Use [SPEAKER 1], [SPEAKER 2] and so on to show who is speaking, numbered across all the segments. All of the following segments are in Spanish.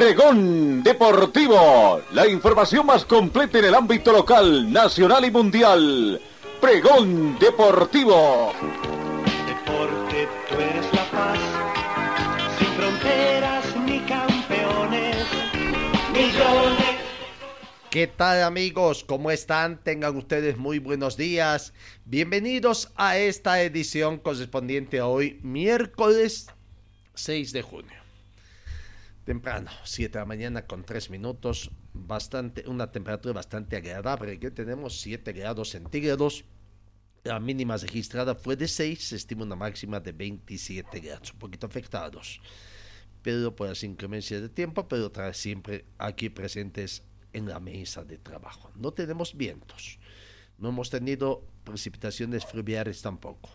[SPEAKER 1] Pregón Deportivo, la información más completa en el ámbito local, nacional y mundial. Pregón Deportivo.
[SPEAKER 2] Deporte, tú eres la paz, sin fronteras ni campeones, millones.
[SPEAKER 3] ¿Qué tal amigos? ¿Cómo están? Tengan ustedes muy buenos días. Bienvenidos a esta edición correspondiente a hoy, miércoles 6 de junio temprano, 7 de la mañana con 3 minutos, bastante, una temperatura bastante agradable, que tenemos 7 grados centígrados, la mínima registrada fue de 6, se estima una máxima de 27 grados, un poquito afectados, pero por las inclemencias de tiempo, pero siempre aquí presentes en la mesa de trabajo. No tenemos vientos, no hemos tenido precipitaciones fluviales tampoco.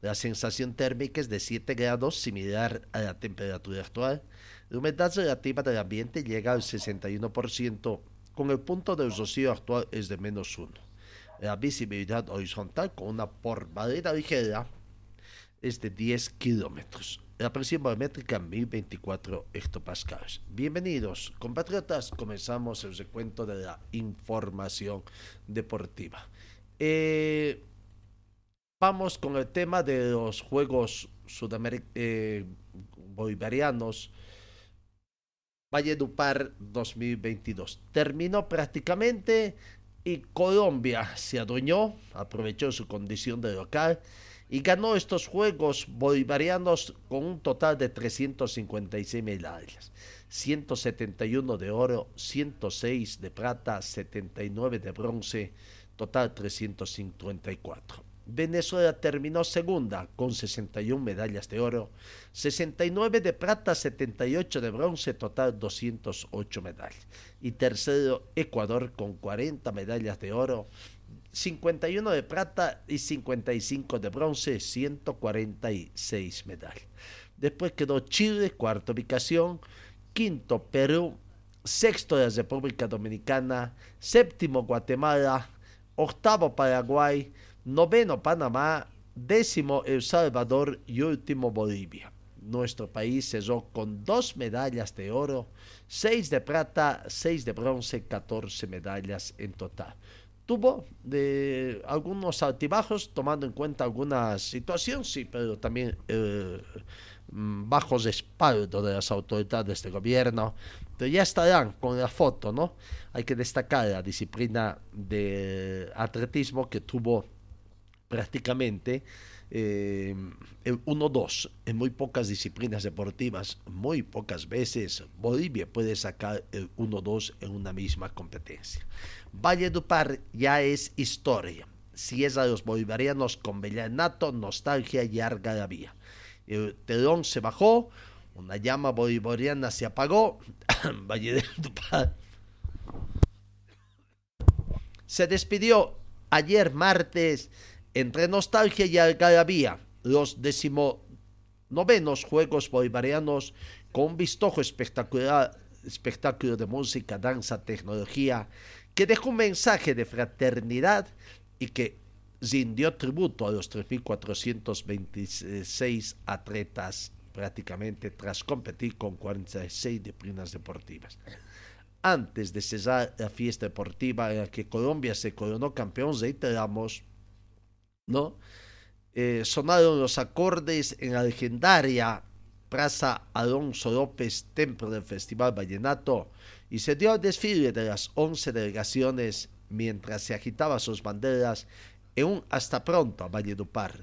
[SPEAKER 3] La sensación térmica es de 7 grados, similar a la temperatura actual. La humedad relativa del ambiente llega al 61%, con el punto de rocío actual es de menos 1. La visibilidad horizontal con una porvalera ligera es de 10 kilómetros. La presión barométrica 1024 hectopascales. Bienvenidos, compatriotas. Comenzamos el recuento de la información deportiva. Eh, Vamos con el tema de los Juegos eh, Bolivarianos Valledupar 2022. Terminó prácticamente y Colombia se adueñó, aprovechó su condición de local y ganó estos Juegos Bolivarianos con un total de 356 medallas. 171 de oro, 106 de plata, 79 de bronce, total 354. Venezuela terminó segunda con 61 medallas de oro, 69 de plata, 78 de bronce, total 208 medallas. Y tercero Ecuador con 40 medallas de oro, 51 de plata y 55 de bronce, 146 medallas. Después quedó Chile, cuarta ubicación, quinto Perú, sexto la República Dominicana, séptimo Guatemala, octavo Paraguay, noveno Panamá, décimo El Salvador y último Bolivia. Nuestro país cerró con dos medallas de oro, seis de plata, seis de bronce, 14 medallas en total. Tuvo de algunos altibajos, tomando en cuenta algunas situaciones, sí, pero también eh, mm, bajo de las autoridades de gobierno. Ya estarán con la foto, ¿no? Hay que destacar la disciplina de atletismo que tuvo prácticamente eh, el 1-2 en muy pocas disciplinas deportivas, muy pocas veces Bolivia puede sacar el 1-2 en una misma competencia. Valle Par ya es historia. Si es a los bolivarianos con Nato, nostalgia y vía El telón se bajó, una llama bolivariana se apagó, Valle Par se despidió ayer martes entre nostalgia y algarabía, los decimonovenos Juegos Bolivarianos con un vistoso espectacular espectáculo de música, danza, tecnología, que dejó un mensaje de fraternidad y que rindió tributo a los 3.426 atletas prácticamente tras competir con 46 disciplinas deportivas. Antes de cesar la fiesta deportiva en la que Colombia se coronó campeón, reiteramos ¿no? Eh, sonaron los acordes en la legendaria Plaza Alonso López, templo del Festival Vallenato, y se dio el desfile de las 11 delegaciones mientras se agitaban sus banderas en un hasta pronto a Valledupar,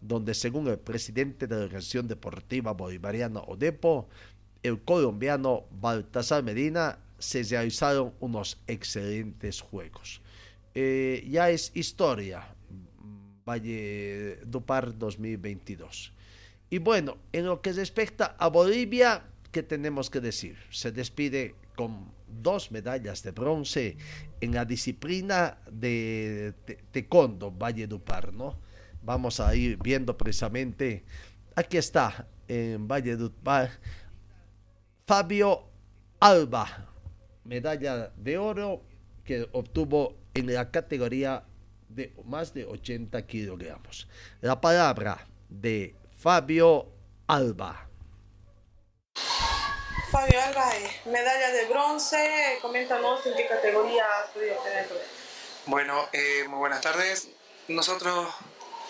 [SPEAKER 3] donde según el presidente de la Organización Deportiva Bolivariana ODEPO, el colombiano Baltasar Medina, se realizaron unos excelentes juegos. Eh, ya es historia, Valle Dupar 2022. Y bueno, en lo que respecta a Bolivia, ¿qué tenemos que decir? Se despide con dos medallas de bronce en la disciplina de taekwondo Valle Dupar, ¿no? Vamos a ir viendo precisamente, aquí está, en Valle Dupar, Fabio Alba, medalla de oro que obtuvo en la categoría de más de 80 kilogramos. La palabra de Fabio Alba.
[SPEAKER 4] Fabio Alba, medalla de bronce, coméntanos en qué categoría has podido obtener.
[SPEAKER 5] Bueno, eh, muy buenas tardes. Nosotros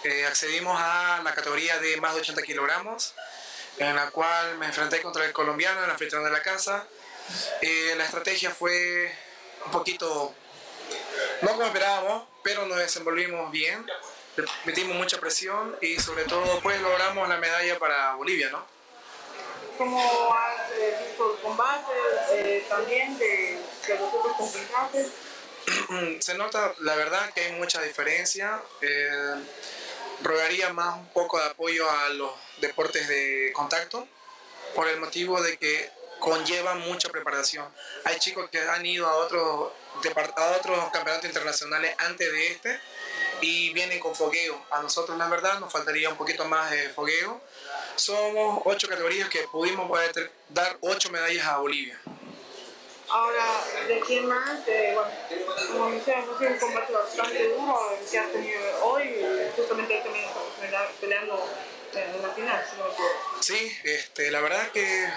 [SPEAKER 5] eh, accedimos a la categoría de más de 80 kilogramos, en la cual me enfrenté contra el colombiano en la frente de la casa. Eh, la estrategia fue un poquito, no como esperábamos, pero nos desenvolvimos bien, metimos mucha presión y sobre todo pues logramos la medalla para Bolivia, ¿no?
[SPEAKER 4] ¿Cómo has eh, visto el combate eh, también de, de, los otros combatientes?
[SPEAKER 5] Se nota, la verdad, que hay mucha diferencia. Eh, rogaría más un poco de apoyo a los deportes de contacto por el motivo de que conlleva mucha preparación. Hay chicos que han ido a otros, a otros campeonatos internacionales antes de este y vienen con fogueo. A nosotros, la verdad, nos faltaría un poquito más de fogueo. Somos ocho categorías que pudimos dar ocho medallas a Bolivia.
[SPEAKER 4] Ahora, ¿de quién más? Eh, bueno, como mencionas, ha sido un combate bastante duro el que has tenido hoy. Justamente también estamos peleando en la final, si no
[SPEAKER 5] Sí, este, la verdad que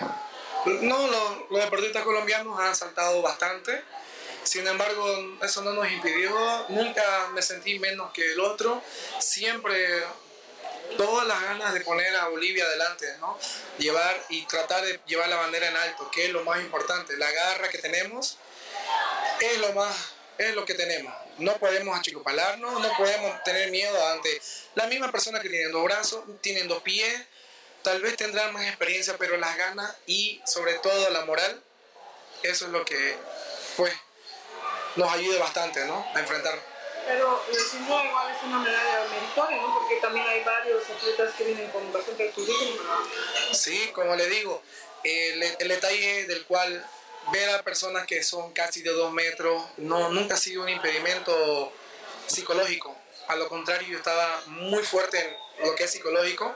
[SPEAKER 5] no, los, los deportistas colombianos han saltado bastante. Sin embargo, eso no nos impidió, nunca me sentí menos que el otro, siempre todas las ganas de poner a Bolivia adelante, ¿no? Llevar y tratar de llevar la bandera en alto, que es lo más importante, la garra que tenemos es lo más es lo que tenemos. No podemos achicopalarnos, no podemos tener miedo ante la misma persona que tienen dos brazos, tienen dos pies, tal vez tendrán más experiencia, pero las ganas y sobre todo la moral, eso es lo que pues nos ayuda bastante, ¿no? A enfrentar.
[SPEAKER 4] Pero eh, sin duda igual es una medalla meritoria, ¿no? Porque también hay varios atletas que vienen con bastante currículum.
[SPEAKER 5] Sí, como le digo, el, el, detalle del cual ver a personas que son casi de dos metros no, nunca ha sido un impedimento psicológico. A lo contrario, yo estaba muy fuerte en lo que es psicológico.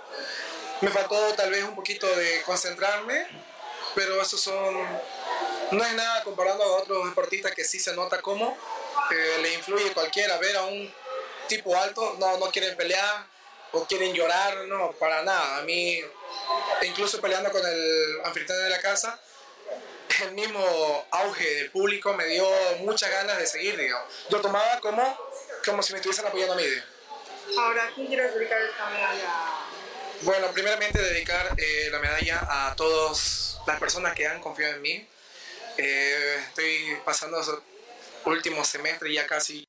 [SPEAKER 5] Me faltó tal vez un poquito de concentrarme, pero eso son no es nada comparando a otros deportistas que sí se nota cómo eh, le influye cualquiera ver a un tipo alto, no, no quieren pelear o quieren llorar, no, para nada. A mí, incluso peleando con el anfitrión de la casa, el mismo auge del público me dio muchas ganas de seguir, digamos. Yo tomaba como, como si me estuviesen apoyando a mí.
[SPEAKER 4] Ahora, ¿a quién quieres dedicar esta medalla?
[SPEAKER 5] Bueno, primeramente dedicar eh, la medalla a todas las personas que han confiado en mí, eh, estoy pasando último semestre ya casi.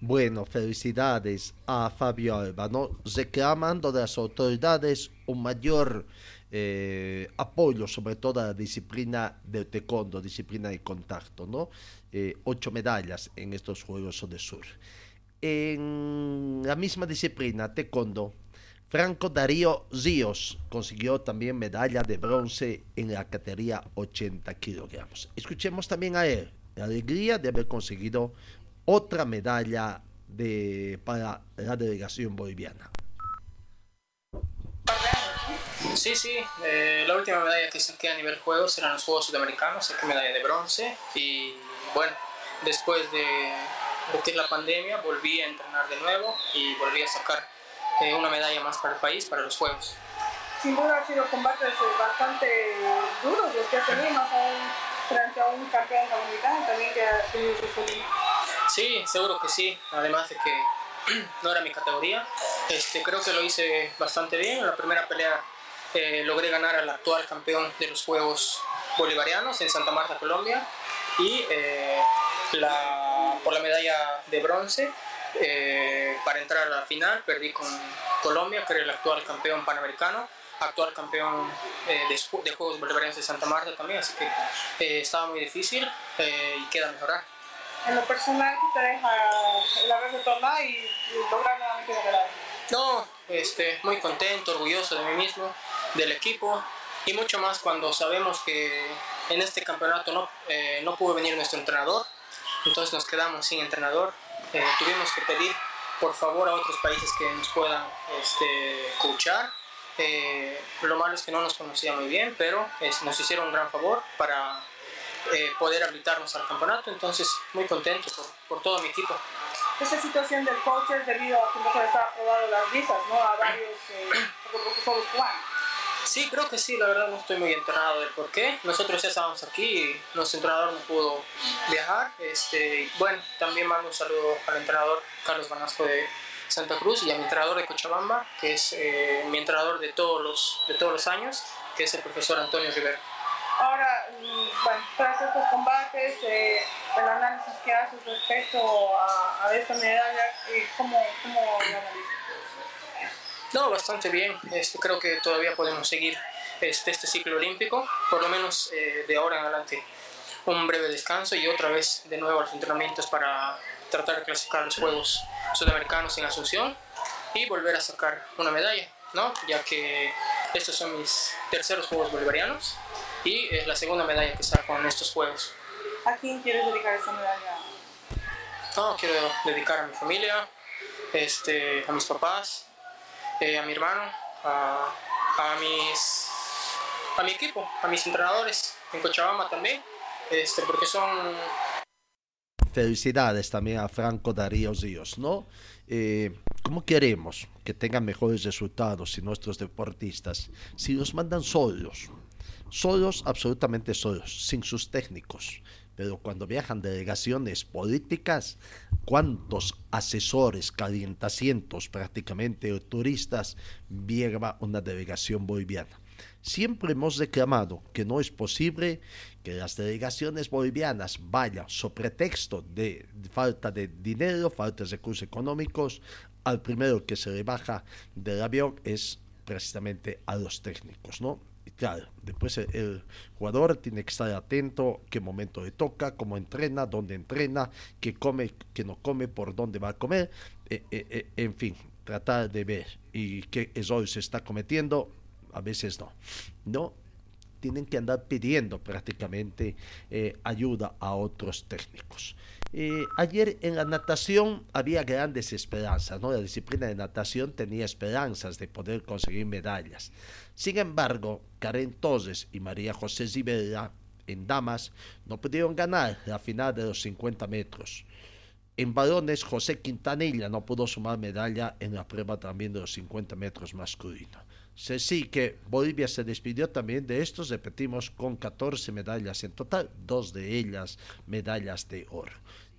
[SPEAKER 3] Bueno, felicidades a Fabio Alba, reclamando de las autoridades un mayor eh, apoyo, sobre todo la disciplina del taekwondo, disciplina de contacto, ¿no? Eh, ocho medallas en estos Juegos de Sur. En la misma disciplina, taekwondo, Franco Darío Ríos consiguió también medalla de bronce en la categoría 80 kilogramos. Escuchemos también a él la alegría de haber conseguido otra medalla de, para la delegación boliviana.
[SPEAKER 6] Sí, sí, eh, la última medalla que saqué a nivel juegos eran los Juegos Sudamericanos, saqué medalla de bronce y bueno, después de, de la pandemia volví a entrenar de nuevo y volví a sacar eh, una medalla más para el país, para los Juegos.
[SPEAKER 4] Sin duda han sido combates bastante duros los que has tenido, más aún frente a un campeón dominicano también que ha tenido
[SPEAKER 6] Sí, seguro que sí, además de que no era mi categoría. Este, creo que lo hice bastante bien. En la primera pelea eh, logré ganar al actual campeón de los Juegos Bolivarianos en Santa Marta, Colombia. Y eh, la, por la medalla de bronce eh, para entrar a la final perdí con Colombia, que era el actual campeón panamericano, actual campeón eh, de, de, Juegos Bolivarianos de Santa Marta también, así que eh, estaba muy difícil y queda mejorar.
[SPEAKER 4] En lo personal, ¿qué te deja el haber retornado y lograr nuevamente ganar?
[SPEAKER 6] No, este, muy contento, orgulloso de mí mismo, del equipo. y mucho más cuando sabemos que en este campeonato no, eh, no pudo venir nuestro entrenador, entonces nos quedamos sin entrenador. Eh, tuvimos que pedir por favor a otros países que nos puedan este. Eh, lo malo es que no nos conocía muy bien, pero nos hicieron un gran favor para poder habilitarnos al campeonato, entonces muy contento por, por todo mi equipo
[SPEAKER 4] esa situación del coach es debido a que no se les ha aprobado las visas, ¿no? A varios eh, profesores cubanos.
[SPEAKER 6] Sí, creo que sí, la verdad no estoy muy enterado del por qué. Nosotros ya estábamos aquí y nuestro entrenador no pudo viajar. Este, bueno, también mando un saludo al entrenador Carlos Banasco de Santa Cruz y a mi entrenador de Cochabamba, que es eh, mi entrenador de todos, los, de todos los años, que es el profesor Antonio Rivera.
[SPEAKER 4] Ahora, mm, bueno, tras estos combates, eh, el análisis que haces respecto a, esta medalla, eh, ¿cómo, cómo lo analizas?
[SPEAKER 6] No, bastante bien. Este, creo que todavía podemos seguir este, este ciclo olímpico, por lo menos eh, de ahora en adelante. Un breve descanso y otra vez de nuevo a los entrenamientos para tratar de clasificar los Juegos Sudamericanos en Asunción y volver a sacar una medalla, ¿no? ya que estos son mis terceros Juegos Bolivarianos y es la segunda medalla que saco en estos Juegos.
[SPEAKER 4] ¿A quién quieres dedicar esta medalla?
[SPEAKER 6] No, quiero dedicar a mi familia, este, a mis papás, eh, a mi hermano, a, a, mis, a mi equipo, a mis entrenadores en Cochabamba también, este, porque son...
[SPEAKER 3] Felicidades también a Franco Darío Ríos, ¿no? Eh, ¿Cómo queremos que tengan mejores resultados si nuestros deportistas, si los mandan solos, solos, absolutamente solos, sin sus técnicos. Pero cuando viajan delegaciones políticas, ¿cuántos asesores, calientacientos prácticamente, turistas, viaja una delegación boliviana? Siempre hemos reclamado que no es posible que las delegaciones bolivianas vayan, sobre pretexto de falta de dinero, falta de recursos económicos, al primero que se le baja del avión es precisamente a los técnicos, ¿no? Claro, después el, jugador tiene que estar atento qué momento le toca, cómo entrena, dónde entrena, qué come, qué no come, por dónde va a comer, eh, eh, eh, en fin, tratar de ver y qué error se está cometiendo, a veces no, no, tienen que andar pidiendo prácticamente ayuda a otros técnicos. Ayer en la natación había grandes esperanzas, ¿no? La disciplina de natación tenía esperanzas de poder conseguir medallas. Sin embargo, Karen Torres y María José Rivera en damas no pudieron ganar la final de los 50 metros. En varones, José Quintanilla no pudo sumar medalla en la prueba también de los 50 metros masculino. Sí que Bolivia se despidió también de estos, repetimos, con 14 medallas en total, dos de ellas medallas de oro.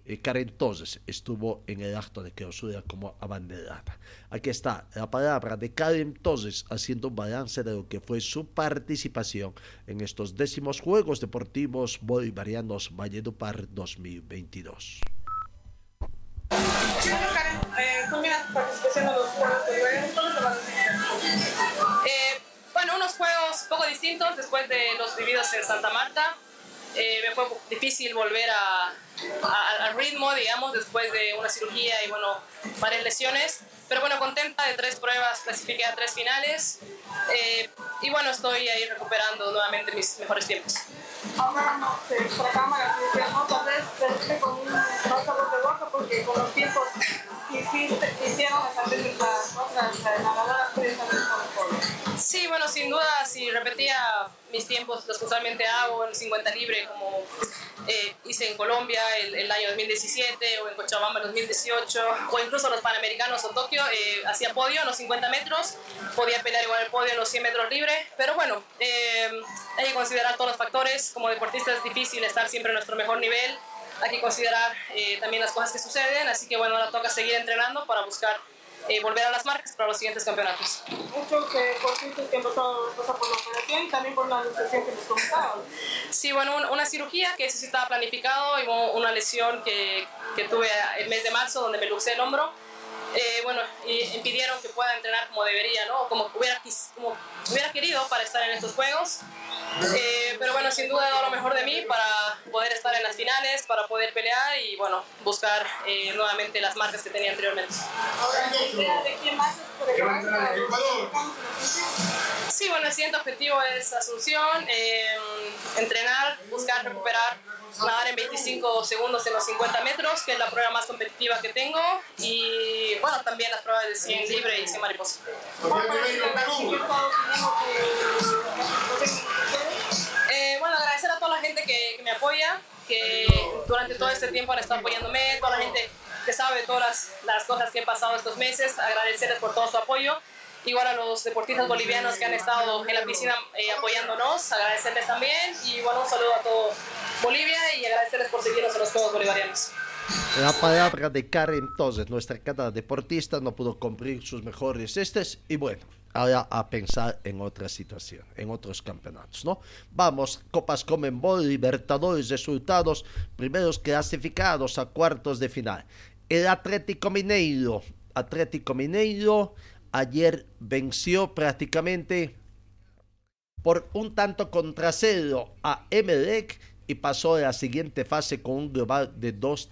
[SPEAKER 3] Eh, Karen Torres estuvo en el acto de clausura como abanderada. Aquí está la palabra de Karen Torres haciendo un balance de lo que fue su participación en estos décimos Juegos Deportivos Bolivarianos Valledupar 2022.
[SPEAKER 7] bueno, unos juegos poco distintos después de los vividos en Santa Marta. Eh, me fue difícil volver a, al ritmo, digamos, después de una cirugía y bueno, varias lesiones. Pero bueno, contenta de tres pruebas, clasifiqué a tres finales eh, y bueno, estoy ahí recuperando nuevamente mis mejores tiempos.
[SPEAKER 4] Ahora no sé, por cámara, tal vez con un sabor de boca porque con los tiempos que hiciste, hicieron las otras nadadoras pueden saber
[SPEAKER 7] Sí, bueno, sin duda, si repetía mis tiempos, los que usualmente hago en 50 libre, como eh, hice en Colombia el, año 2017 o en Cochabamba el 2018 o incluso los Panamericanos o Tokio, eh, hacía podio en los 50 metros, podía pelear igual el podio en los 100 metros libre, pero bueno, eh, hay que considerar todos los factores, como deportista es difícil estar siempre en nuestro mejor nivel, hay que considerar también las cosas que suceden, así que bueno, ahora toca seguir entrenando para buscar eh, volver a las marcas para los siguientes campeonatos.
[SPEAKER 4] Muchos eh, deportistas que han pasado, por la operación y también por la lesión que les comentaban.
[SPEAKER 7] Sí, bueno, una cirugía que eso sí estaba planificado y una lesión que, que tuve el mes de marzo donde me luxé el hombro eh, bueno, impidieron que pueda entrenar como debería, ¿no? Como hubiera, como hubiera querido para estar en estos juegos. Eh, pero bueno, sin duda he dado lo mejor de mí para poder estar en las finales, para poder pelear y bueno, buscar eh, nuevamente las marcas que tenía anteriormente.
[SPEAKER 4] Ahora, ¿de quién más es por
[SPEAKER 7] sí, bueno, el siguiente objetivo es Asunción, eh, entrenar, buscar recuperar, nadar en 25 segundos en los 50 metros, que es la prueba más competitiva que tengo, y bueno, también las pruebas de 100 libre y 100 mariposa. Eh, bueno, agradecer a toda la gente que, que me apoya, que durante todo este tiempo han estado apoyándome, toda la gente que sabe todas las, las cosas que he pasado estos meses, agradecerles por todo su apoyo. Igual a los deportistas bolivianos que han estado en la piscina eh, apoyándonos, agradecerles también y bueno, un saludo a todo Bolivia y agradecerles por seguirnos en los Juegos Bolivarianos.
[SPEAKER 3] La palabra de Karen, entonces, nuestra cada deportista no pudo cumplir sus mejores estes y bueno, ahora a pensar en otra situación, en otros campeonatos, ¿no? Vamos, Copas Comenbol, Libertadores, resultados, primeros clasificados a cuartos de final. El Atlético Mineiro, Atlético Mineiro ayer venció prácticamente por un tanto contra cero a Emelec y pasó a la siguiente fase con un global de 2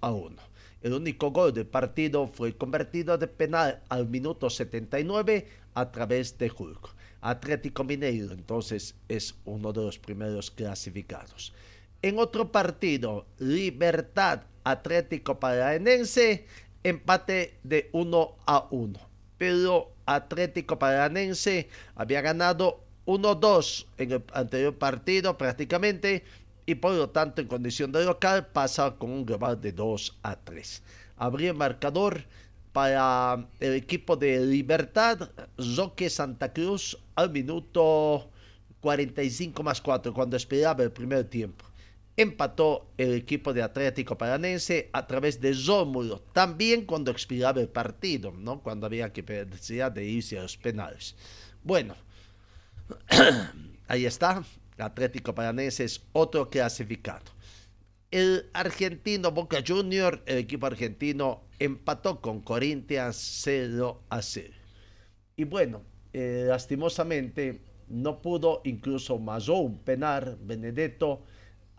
[SPEAKER 3] a 1. El único gol del partido fue convertido de penal al minuto 79 a través de Hulk. Atlético Mineiro entonces es uno de los primeros clasificados. En otro partido, Libertad Atlético Paranaense, empate de 1 a 1. Pero Atlético Paranaense había ganado 1-2 en el anterior partido prácticamente y por lo tanto en condición de local pasa con un global de 2 a 3. Habría marcador para el equipo de Libertad, Zoque Santa Cruz al minuto 45 más 4 cuando esperaba el primer tiempo. Empató el equipo de Atlético Paranense a través de Zómulo, también cuando expiraba el partido, ¿no? cuando había que de irse a los penales. Bueno, Ahí está. Atlético Paranense es otro clasificado. El argentino Boca Junior, el equipo argentino, empató con Corinthians 0 a 0. Y bueno, eh, lastimosamente no pudo, incluso Mazó un penal,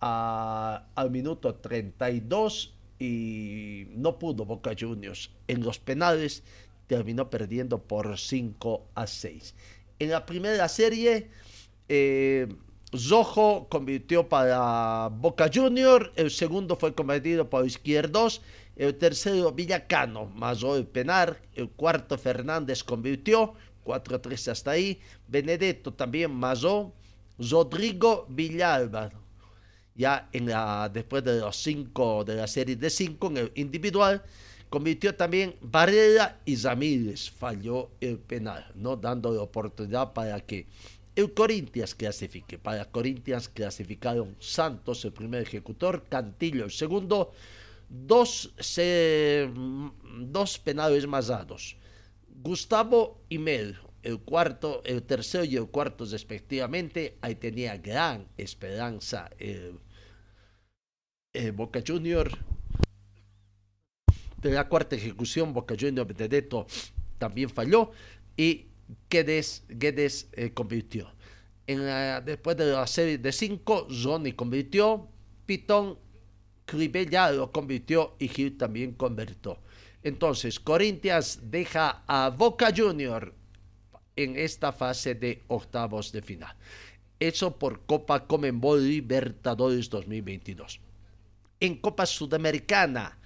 [SPEAKER 3] Al minuto 32 y no pudo Boca Juniors. En los penales terminó perdiendo por 5 a 6. En la primera serie, eh, convirtió para Boca Junior, el segundo fue convertido por Izquierdos, el tercero Villacano, más el penal, el cuarto Fernández convirtió, 4-3 hasta ahí, Benedetto también Mazó, Rodrigo Villalba, ya en la, después de los cinco de la serie de cinco en el individual, Convirtió también Barrera y Ramírez. Falló el penal, ¿no? Dando oportunidad para que el Corinthians clasifique. Para Corinthians clasificaron Santos, el primer ejecutor, Cantillo, el segundo. Dos, dos penales más dados. Gustavo y Mel, el cuarto, el tercero y el cuarto respectivamente. Ahí tenía gran esperanza el, el Boca Junior de la cuarta ejecución, Boca Juniors Benedetto también falló y Guedes, Guedes eh, convirtió. Después de la serie de cinco, Johnny convirtió, Pitón Cribella lo convirtió y Gil también convirtió. Entonces, Corinthians deja a Boca Junior en esta fase de octavos de final. Eso por Copa Comenbol Libertadores 2022. En Copa Sudamericana,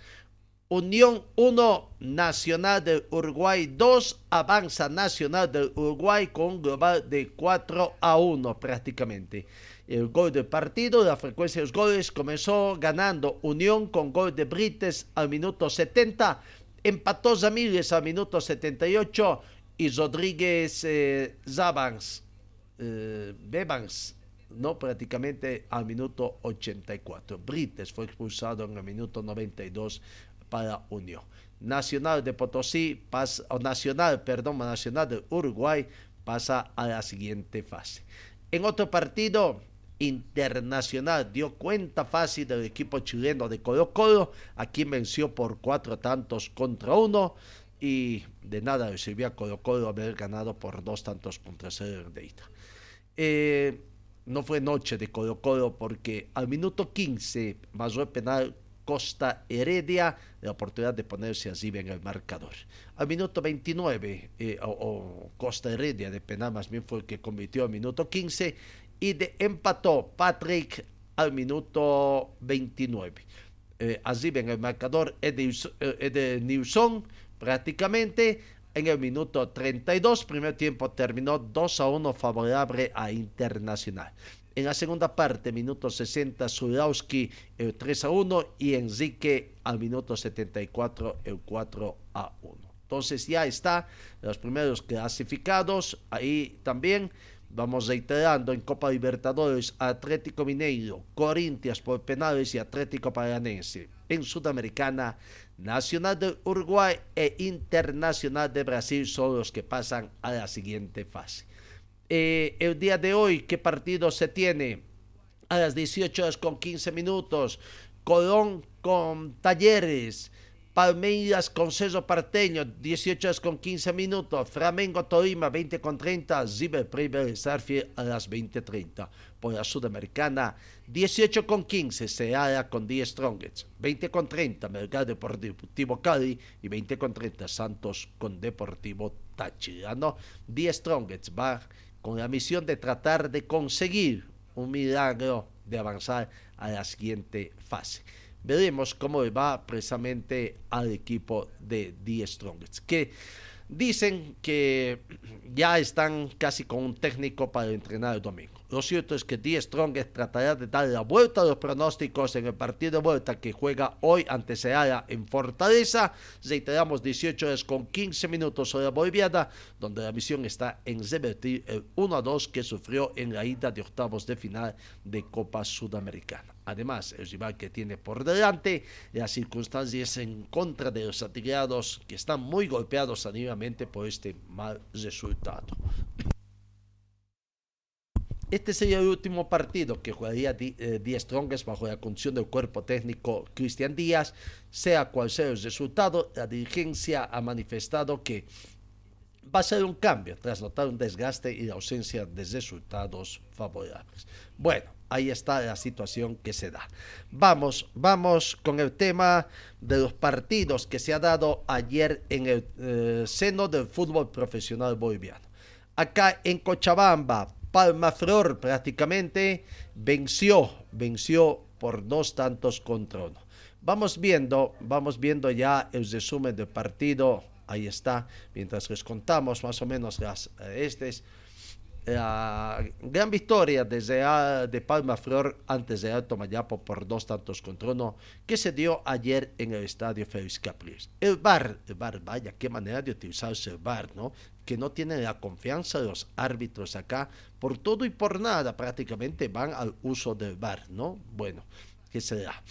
[SPEAKER 3] Unión 1, Nacional del Uruguay 2, avanza Nacional del Uruguay con global de 4 a 1 prácticamente. El gol del partido, la frecuencia de los goles comenzó ganando Unión con gol de Brites al minuto 70, empató Zamírez al minuto 78 y Rodríguez eh, Zabans, eh, Bebans, no prácticamente al minuto 84. Brites fue expulsado en el minuto 92 para Unión. Nacional de Potosí pasa, o Nacional, perdón, Nacional de Uruguay pasa a la siguiente fase. En otro partido, Internacional dio cuenta fácil del equipo chileno de Colo Colo, aquí venció por cuatro tantos contra uno y de nada le sirvió a Colo Colo haber ganado por dos tantos contra cero de eh, no fue noche de Colo Colo porque al minuto 15 pasó el penal Costa Heredia la oportunidad de ponerse así en el marcador. Al minuto 29, eh, o, Costa Heredia de penal más bien fue el que convirtió al minuto 15 y de empató Patrick al minuto 29. Eh, así en el marcador es de, Newson prácticamente en el minuto 32. Primer tiempo terminó 2 a 1 favorable a Internacional. En la segunda parte, minuto 60, Zulowski el 3 a 1 y Enrique al minuto 74 el 4 a 1. Entonces ya está los primeros clasificados. Ahí también vamos reiterando en Copa Libertadores Atlético Mineiro, Corintias por penales y Atlético Paranense. En Sudamericana, Nacional de Uruguay e Internacional de Brasil son los que pasan a la siguiente fase. Eh, el día de hoy, ¿qué partido se tiene? A las 18 horas con 15 minutos, Colón con Talleres, Palmeiras con Ceso Parteño, 18 horas con 15 minutos, Flamengo Tolima, 20 con 30, Ziber Priver Sarfield a las 20.30. Por la Sudamericana, 18 con 15, Seara con 10 Strongets, 20 con 30, Melgar Deportivo Cali y 20 con 30, Santos con Deportivo Táchira. ¿no? 10 Strongets va con la misión de tratar de conseguir un milagro de avanzar a la siguiente fase. Veremos cómo va precisamente al equipo de The Strongest, que dicen que ya están casi con un técnico para entrenar el domingo. Lo cierto es que Die Strongest tratará de dar la vuelta a los pronósticos en el partido de vuelta que juega hoy ante Seara en Fortaleza. Reiteramos 18 horas con 15 minutos hora boliviana, donde la misión está en revertir el 1 a 2 que sufrió en la ida de octavos de final de Copa Sudamericana. Además, el rival que tiene por delante las circunstancias en contra de los atigrados que están muy golpeados anímicamente por este mal resultado. Este sería el último partido que jugaría eh, Díaz Strongest bajo la condición del cuerpo técnico Cristian Díaz. Sea cual sea el resultado, la dirigencia ha manifestado que va a ser un cambio tras notar un desgaste y la ausencia de resultados favorables. Bueno, ahí está la situación que se da. Vamos, vamos con el tema de los partidos que se ha dado ayer en el eh, seno del fútbol profesional boliviano. Acá en Cochabamba, Palma Flor prácticamente venció, venció por dos tantos contra uno. Vamos viendo, vamos viendo ya el resumen del partido. Ahí está, mientras les contamos más o menos las eh, estes la gran victoria de Palma Flor antes de Alto Mayapo por dos tantos contra uno que se dio ayer en el estadio Félix Capriles. El bar, el bar, vaya, qué manera de utilizarse el bar, ¿no? Que no tienen la confianza de los árbitros acá, por todo y por nada prácticamente van al uso del bar, ¿no? Bueno, ¿qué será?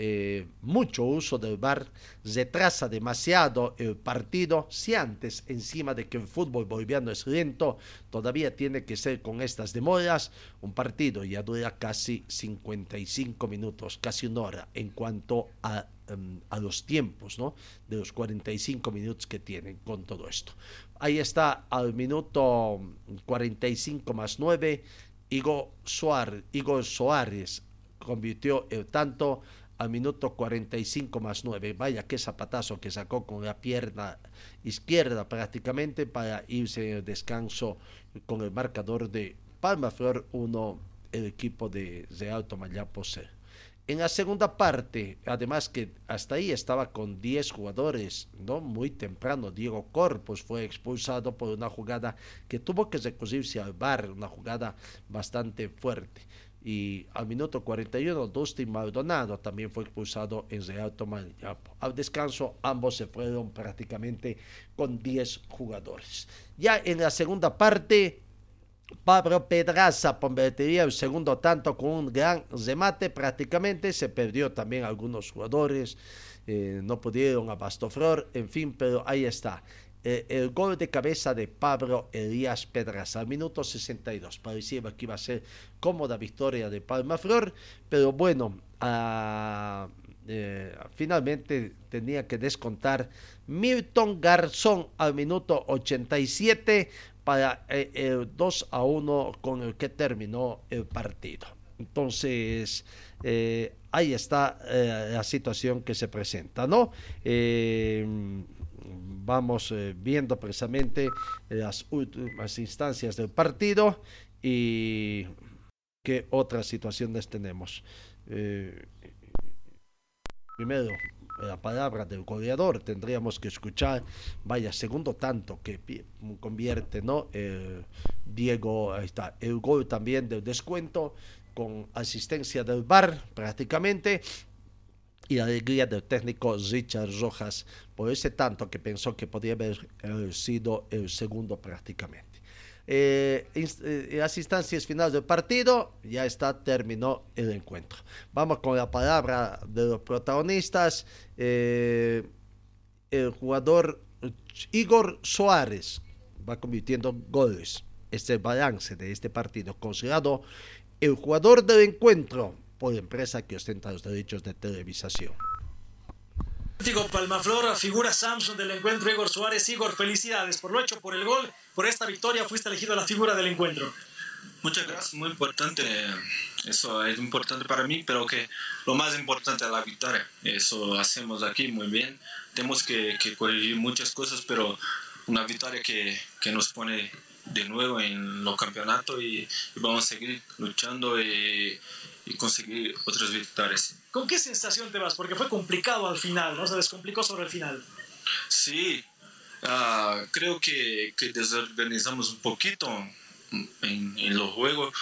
[SPEAKER 3] Eh, mucho uso del VAR retrasa demasiado el partido. Si antes, encima de que el fútbol boliviano es lento, todavía tiene que ser con estas demoras, un partido ya dura casi 55 minutos, casi una hora, en cuanto a, em, a los tiempos, ¿no? De los 45 minutos que tienen con todo esto. Ahí está al minuto 45 más 9, Igor Suárez, Igor Soares convirtió el tanto al minuto 45 más 9. Vaya qué zapatazo que sacó con la pierna izquierda prácticamente para irse en el descanso con el marcador de Palma Flor 1, el equipo de Real Tomayapo 0. En la segunda parte, además que hasta ahí estaba con 10 jugadores, ¿no? Muy temprano, Diego Corpus fue expulsado por una jugada que tuvo que recurrirse al bar, una jugada bastante fuerte y al minuto 41 Dustin Maldonado también fue expulsado en Real Tomayapo. Al descanso ambos se fueron prácticamente con 10 jugadores. Ya en la segunda parte Pablo Pedraza convertiría el segundo tanto con un gran remate, prácticamente se perdió también algunos jugadores, eh, no pudieron a Bastoflor, en fin, pero ahí está. Eh, el gol de cabeza de Pablo Elías Pedraza al minuto 62. Parecía que iba a ser cómoda victoria de Palma Flor, pero bueno, ah, eh, finalmente tenía que descontar Milton Garzón al minuto 87 para eh, el 2 a 1 con el que terminó el partido. Entonces, eh, ahí está eh, la situación que se presenta, ¿no? Eh, vamos viendo precisamente las últimas instancias del partido y qué otras situaciones tenemos. primero, la palabra del goleador tendríamos que escuchar, vaya, segundo tanto que convierte, ¿no? Diego, ahí está, el gol también del descuento con asistencia del VAR prácticamente y la alegría del técnico Richard Rojas por ese tanto que pensó que podía haber eh, sido el segundo prácticamente. Eh, eh, las instancias finales del partido, ya está, terminó el encuentro. Vamos con la palabra de los protagonistas. el jugador Igor Suárez va convirtiendo goles. Este balance de este partido, considerado el jugador del encuentro por la empresa que ostenta los derechos de televisación.
[SPEAKER 8] Palmaflor, figura Samsung del encuentro Igor Suárez. Igor, felicidades por lo hecho, por el gol, por esta victoria. Fuiste elegido la figura del encuentro.
[SPEAKER 9] Muchas gracias, muy importante. Eso es importante para mí, pero que lo más importante es la victoria. Eso hacemos aquí muy bien. Tenemos que, que corregir muchas cosas, pero una victoria que, que nos pone de nuevo en los campeonatos y, vamos a seguir luchando y, conseguir otras victorias.
[SPEAKER 8] ¿Con qué sensación te vas? Porque fue complicado al final, ¿no? Se descomplicó sobre el final.
[SPEAKER 9] Sí, ah, creo que, que, desorganizamos un poquito en, en, los juegos,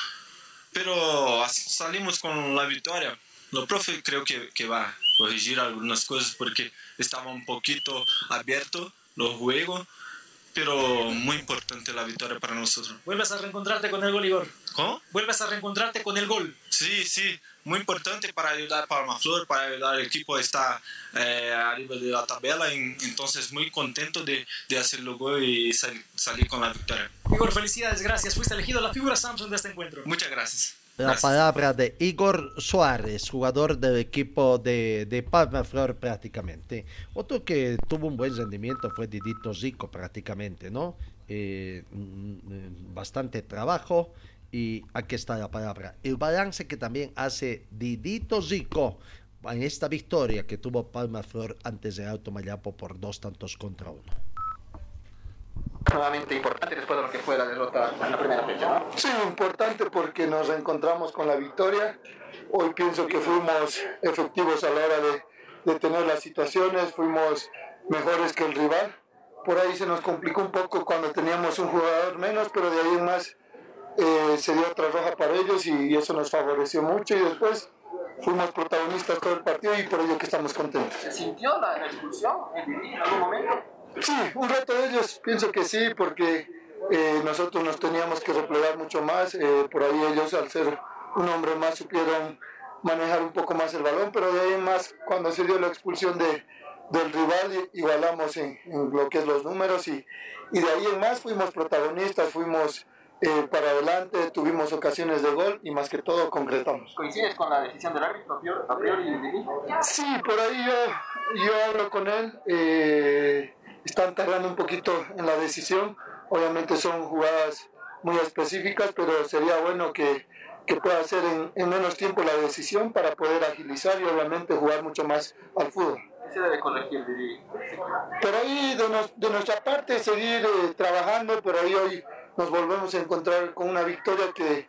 [SPEAKER 9] pero salimos con la victoria. Lo profe creo que, que va a corregir algunas cosas porque estaba un poquito abierto los juegos pero muy importante la victoria para nosotros.
[SPEAKER 8] ¿Vuelves a reencontrarte con el gol, Igor?
[SPEAKER 9] ¿Cómo?
[SPEAKER 8] ¿Vuelves a reencontrarte con el gol?
[SPEAKER 9] Sí, sí, muy importante para ayudar a Palmaflor, para ayudar al equipo a estar eh, arriba de la tabla, entonces muy contento de, de hacer el gol y salir con la victoria.
[SPEAKER 8] Igor, felicidades, gracias, fuiste elegido la figura Samsung de este encuentro.
[SPEAKER 9] Muchas gracias
[SPEAKER 3] la palabra de Igor Suárez, jugador del equipo de, de Palma Flor prácticamente. Otro que tuvo un buen rendimiento fue Didito Zico prácticamente, ¿no? Eh, mm, bastante trabajo y aquí está la palabra. El balance que también hace Didito Zico en esta victoria que tuvo Palma Flor antes de Alto Mayapo por dos tantos contra uno
[SPEAKER 10] nuevamente importante después de lo que fue la derrota en la primera fecha, ¿no?
[SPEAKER 11] Sí, importante porque nos encontramos con la victoria. Hoy pienso que fuimos efectivos a la hora de, de tener las situaciones, fuimos mejores que el rival. Por ahí se nos complicó un poco cuando teníamos un jugador menos, pero de ahí en más eh, se dio otra roja para ellos y, eso nos favoreció mucho y después fuimos protagonistas todo el partido y por ello que estamos contentos.
[SPEAKER 10] ¿Se sintió la, expulsión en algún momento?
[SPEAKER 11] Sí, un reto de ellos, pienso que sí, porque eh, nosotros nos teníamos que replegar mucho más, eh, por ahí ellos al ser un hombre más supieron manejar un poco más el balón, pero de ahí en más, cuando se dio la expulsión de, del rival, igualamos en, en, lo que es los números y, y, de ahí en más fuimos protagonistas, fuimos eh, para adelante, tuvimos ocasiones de gol y más que todo concretamos.
[SPEAKER 10] ¿Coincides con la decisión del árbitro a priori?
[SPEAKER 11] Sí, por ahí yo, yo hablo con él. Eh, están tardando un poquito en la decisión. Obviamente son jugadas muy específicas, pero sería bueno que, que pueda hacer en, en, menos tiempo la decisión para poder agilizar y obviamente jugar mucho más al fútbol.
[SPEAKER 10] ¿Qué se debe corregir,
[SPEAKER 11] Pero ahí de, de nuestra parte seguir eh, trabajando, pero ahí hoy nos volvemos a encontrar con una victoria que,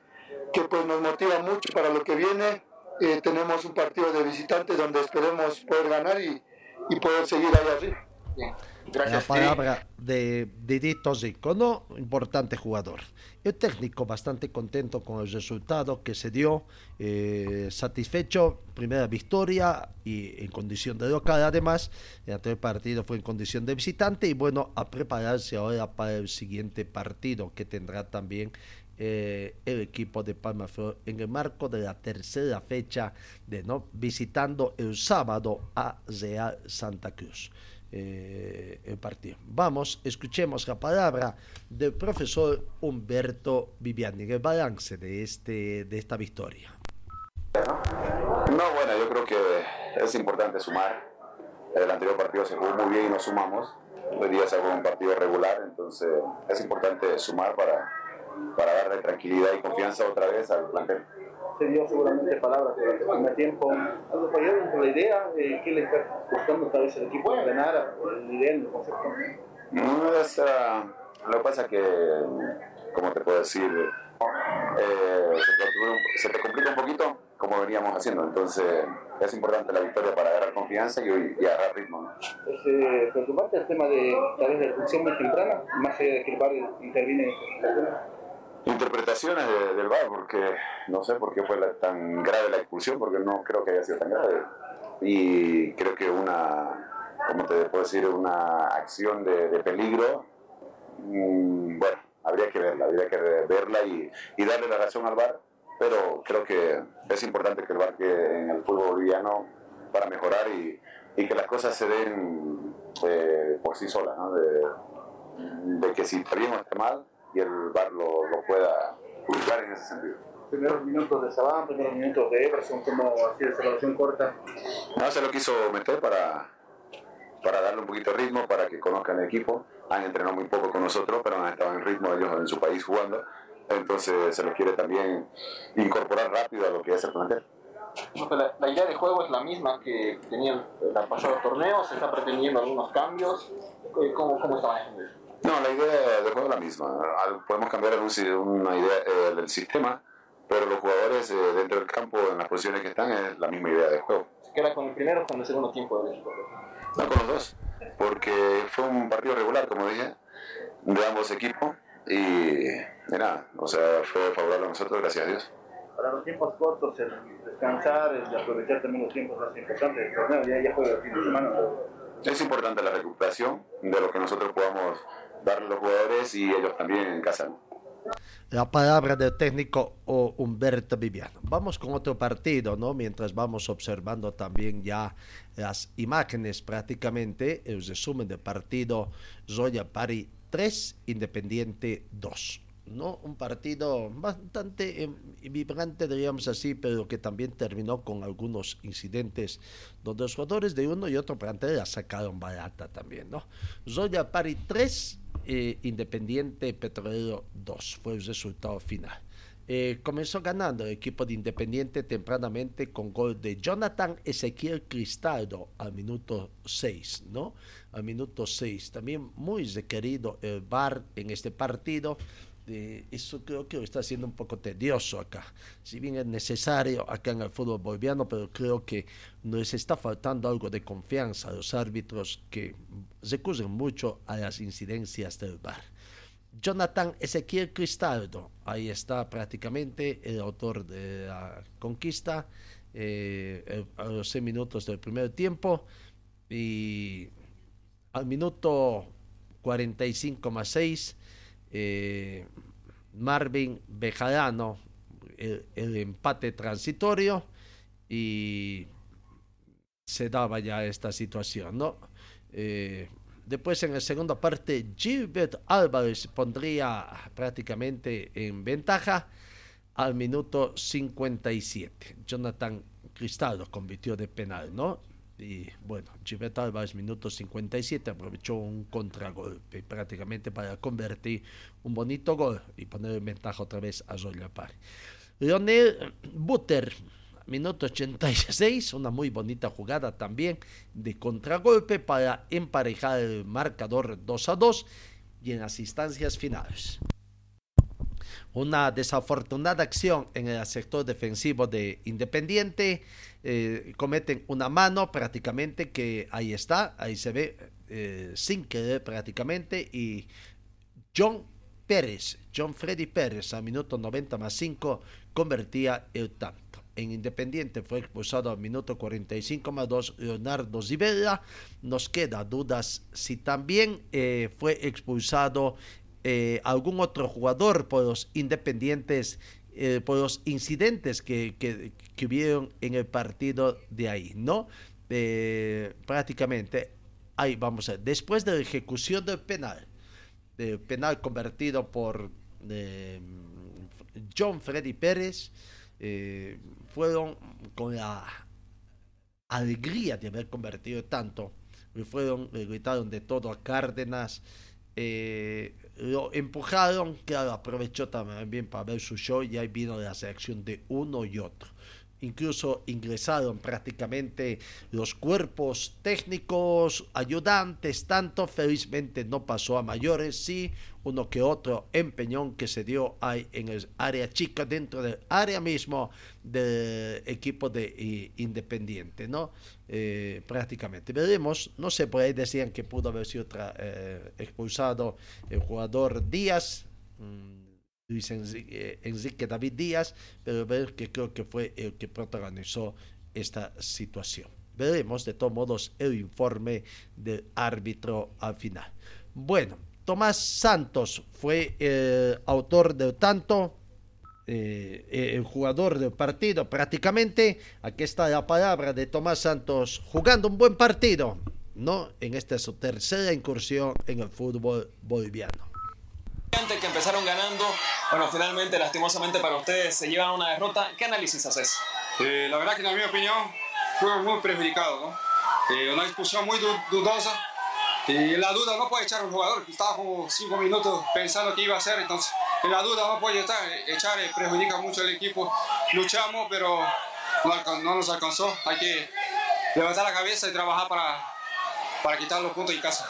[SPEAKER 11] que pues nos motiva mucho para lo que viene. Eh, tenemos un partido de visitantes donde esperemos poder ganar y, y poder seguir ahí arriba.
[SPEAKER 3] Bien la palabra de Didito Zico, ¿no? Importante jugador. El técnico bastante contento con el resultado que se dio, eh, satisfecho, primera victoria y en condición de local además, el anterior partido fue en condición de visitante y bueno, a prepararse ahora para el siguiente partido que tendrá también eh, el equipo de Palma Flor en el marco de la tercera fecha de no visitando el sábado a Real Santa Cruz eh, el partido. Vamos, escuchemos la palabra del profesor Humberto Viviani, el balance de, este, de esta victoria.
[SPEAKER 12] No, bueno, yo creo que es importante sumar. El anterior partido se jugó muy bien y no sumamos. Hoy día se jugó un partido regular, entonces es importante sumar para, para darle tranquilidad y confianza otra vez al plantel.
[SPEAKER 10] Se dio seguramente palabras durante el primer tiempo. ¿Algo falló dentro de la idea? Eh, ¿Qué le está buscando tal vez el equipo para ganar? ¿La idea, el concepto?
[SPEAKER 12] No, es, ah, lo que pasa es que, como te puedo decir, eh, se, te, complica un poquito como veníamos haciendo. Entonces, es importante la victoria para agarrar confianza y, y agarrar ritmo. ¿no?
[SPEAKER 10] ¿Es eh, preocupante el tema de tal vez de expulsión muy temprana, más allá de que el VAR interviene en?
[SPEAKER 12] Interpretaciones de- del VAR, porque no sé por qué fue tan grave la expulsión, porque no creo que haya sido tan grave. Y creo que una, como te puedo decir, una acción de, peligro, mm, bueno, habría que verla, habría que verla y, darle la razón al VAR, pero creo que es importante que el VAR quede en el fútbol boliviano para mejorar y, que las cosas se den eh, por sí solas, ¿no? de, de que si está bien o está mal y el VAR lo, lo pueda juzgar en ese sentido.
[SPEAKER 10] Primeros minutos de Sabán, primeros minutos de Everson, como así de salvación corta.
[SPEAKER 12] No, se lo quiso meter para, para darle un poquito de ritmo, para que conozcan el equipo. Han entrenado muy poco con nosotros, pero han estado en ritmo ellos en su país jugando. Entonces se los quiere también incorporar rápido a lo que es el plantel.
[SPEAKER 10] La, la idea de juego es la misma que tenían el pasado torneo, se está pretendiendo algunos cambios. Eh, ¿Cómo, cómo está manejando eso?
[SPEAKER 12] No, la idea de juego es la misma. Podemos cambiar una idea eh, del sistema, pero los jugadores eh, dentro del campo, en las posiciones que están, es la misma idea de juego.
[SPEAKER 10] ¿Se queda con el primero o con el segundo tiempo del equipo?
[SPEAKER 12] No, con los dos, porque fue un partido regular, como dije, de ambos equipos y, y nada, o sea, fue favorable a nosotros, gracias a Dios.
[SPEAKER 10] Para los tiempos cortos, el descansar, el aprovechar también los tiempos más importantes del torneo, ya, ya juega el fin de semana.
[SPEAKER 12] Es importante la recuperación de lo que nosotros podamos darle a los jugadores y ellos también en casa.
[SPEAKER 3] La palabra del técnico Humberto Viviano. Vamos con otro partido, ¿no? Mientras vamos observando también ya las imágenes prácticamente, el resumen del partido Zoya Pari 3, Independiente 2. ¿no? Un partido bastante eh, vibrante, diríamos así, pero que también terminó con algunos incidentes donde los jugadores de uno y otro plantel la sacaron barata también, ¿no? Zoya Pari 3, eh, Independiente Petrolero 2 fue el resultado final. Eh, comenzó ganando el equipo de Independiente tempranamente con gol de Jonathan Ezequiel Cristaldo al minuto 6, ¿no? Al minuto 6. También muy requerido el en este partido. Eh, eso creo que lo está haciendo un poco tedioso acá. Si bien es necesario acá en el fútbol boliviano, pero creo que nos está faltando algo de confianza a los árbitros que recurren mucho a las incidencias del VAR. Jonathan Ezequiel Cristaldo, ahí está prácticamente el autor de la conquista eh, el- a los seis minutos del primer tiempo y al minuto 45 más 6 eh, Marvin Bejarano el, empate transitorio y se daba ya esta situación, ¿no? Eh, después en la segunda parte Gilbert Álvarez pondría prácticamente en ventaja al minuto 57. Jonathan Cristaldo convirtió de penal, ¿no? Y bueno, Gilbert Álvarez, minuto 57, aprovechó un contragolpe prácticamente para convertir un bonito gol y poner en ventaja otra vez a Zoya. Leonel Butter, minuto 86, una muy bonita jugada también de contragolpe para emparejar el marcador 2 a 2 y en las instancias finales. Una desafortunada acción en el sector defensivo de Independiente. eh, cometen una mano prácticamente que ahí está, ahí se ve eh, sin querer prácticamente. Y John Pérez, John Freddy Pérez, a minuto 90 más 5, convertía el tanto. En Independiente fue expulsado al minuto 45 más 2 Leonardo Zibella. Nos queda dudas si también eh, fue expulsado eh, algún otro jugador por los Independientes, eh, por los incidentes que, que, que hubieron en el partido de ahí, ¿no? Eh, prácticamente, ahí vamos a ver, después de la ejecución del penal, del penal convertido por John Freddy Pérez, fueron con la alegría de haber convertido tanto, le fueron, le gritaron de todo a Cárdenas, eh, lo empujaron, claro, aprovechó también para ver su show y ahí vino la selección de uno y otro. Incluso ingresaron prácticamente los cuerpos técnicos, ayudantes, tanto felizmente no pasó a mayores, sí uno que otro empeñón que se dio ahí en el área chica, dentro del área mismo del equipo de Independiente, ¿no? Eh, prácticamente. Veremos, no sé, por ahí decían que pudo haber sido eh, expulsado el jugador Díaz. Mm, Luis eh, Enrique, David Díaz, pero ver que creo que fue el que protagonizó esta situación. Veremos de todos modos el informe del árbitro al final. Bueno, Tomás Santos fue el autor del tanto, eh, el jugador del partido prácticamente. Aquí está la palabra de Tomás Santos jugando un buen partido, ¿no? En esta su tercera incursión en el fútbol boliviano
[SPEAKER 13] que empezaron ganando, bueno, finalmente, lastimosamente para ustedes, se llevan una derrota. ¿Qué análisis haces?
[SPEAKER 14] Eh, la verdad que en mi opinión fue muy perjudicado, ¿no? Eh, una expulsión muy dudosa y la duda no puede echar un jugador que estaba como cinco minutos pensando qué iba a hacer, entonces en la duda no puede estar, echar eh, perjudica mucho al equipo. Luchamos, pero no, no, nos alcanzó. Hay que levantar la cabeza y trabajar para, para quitar los puntos en casa.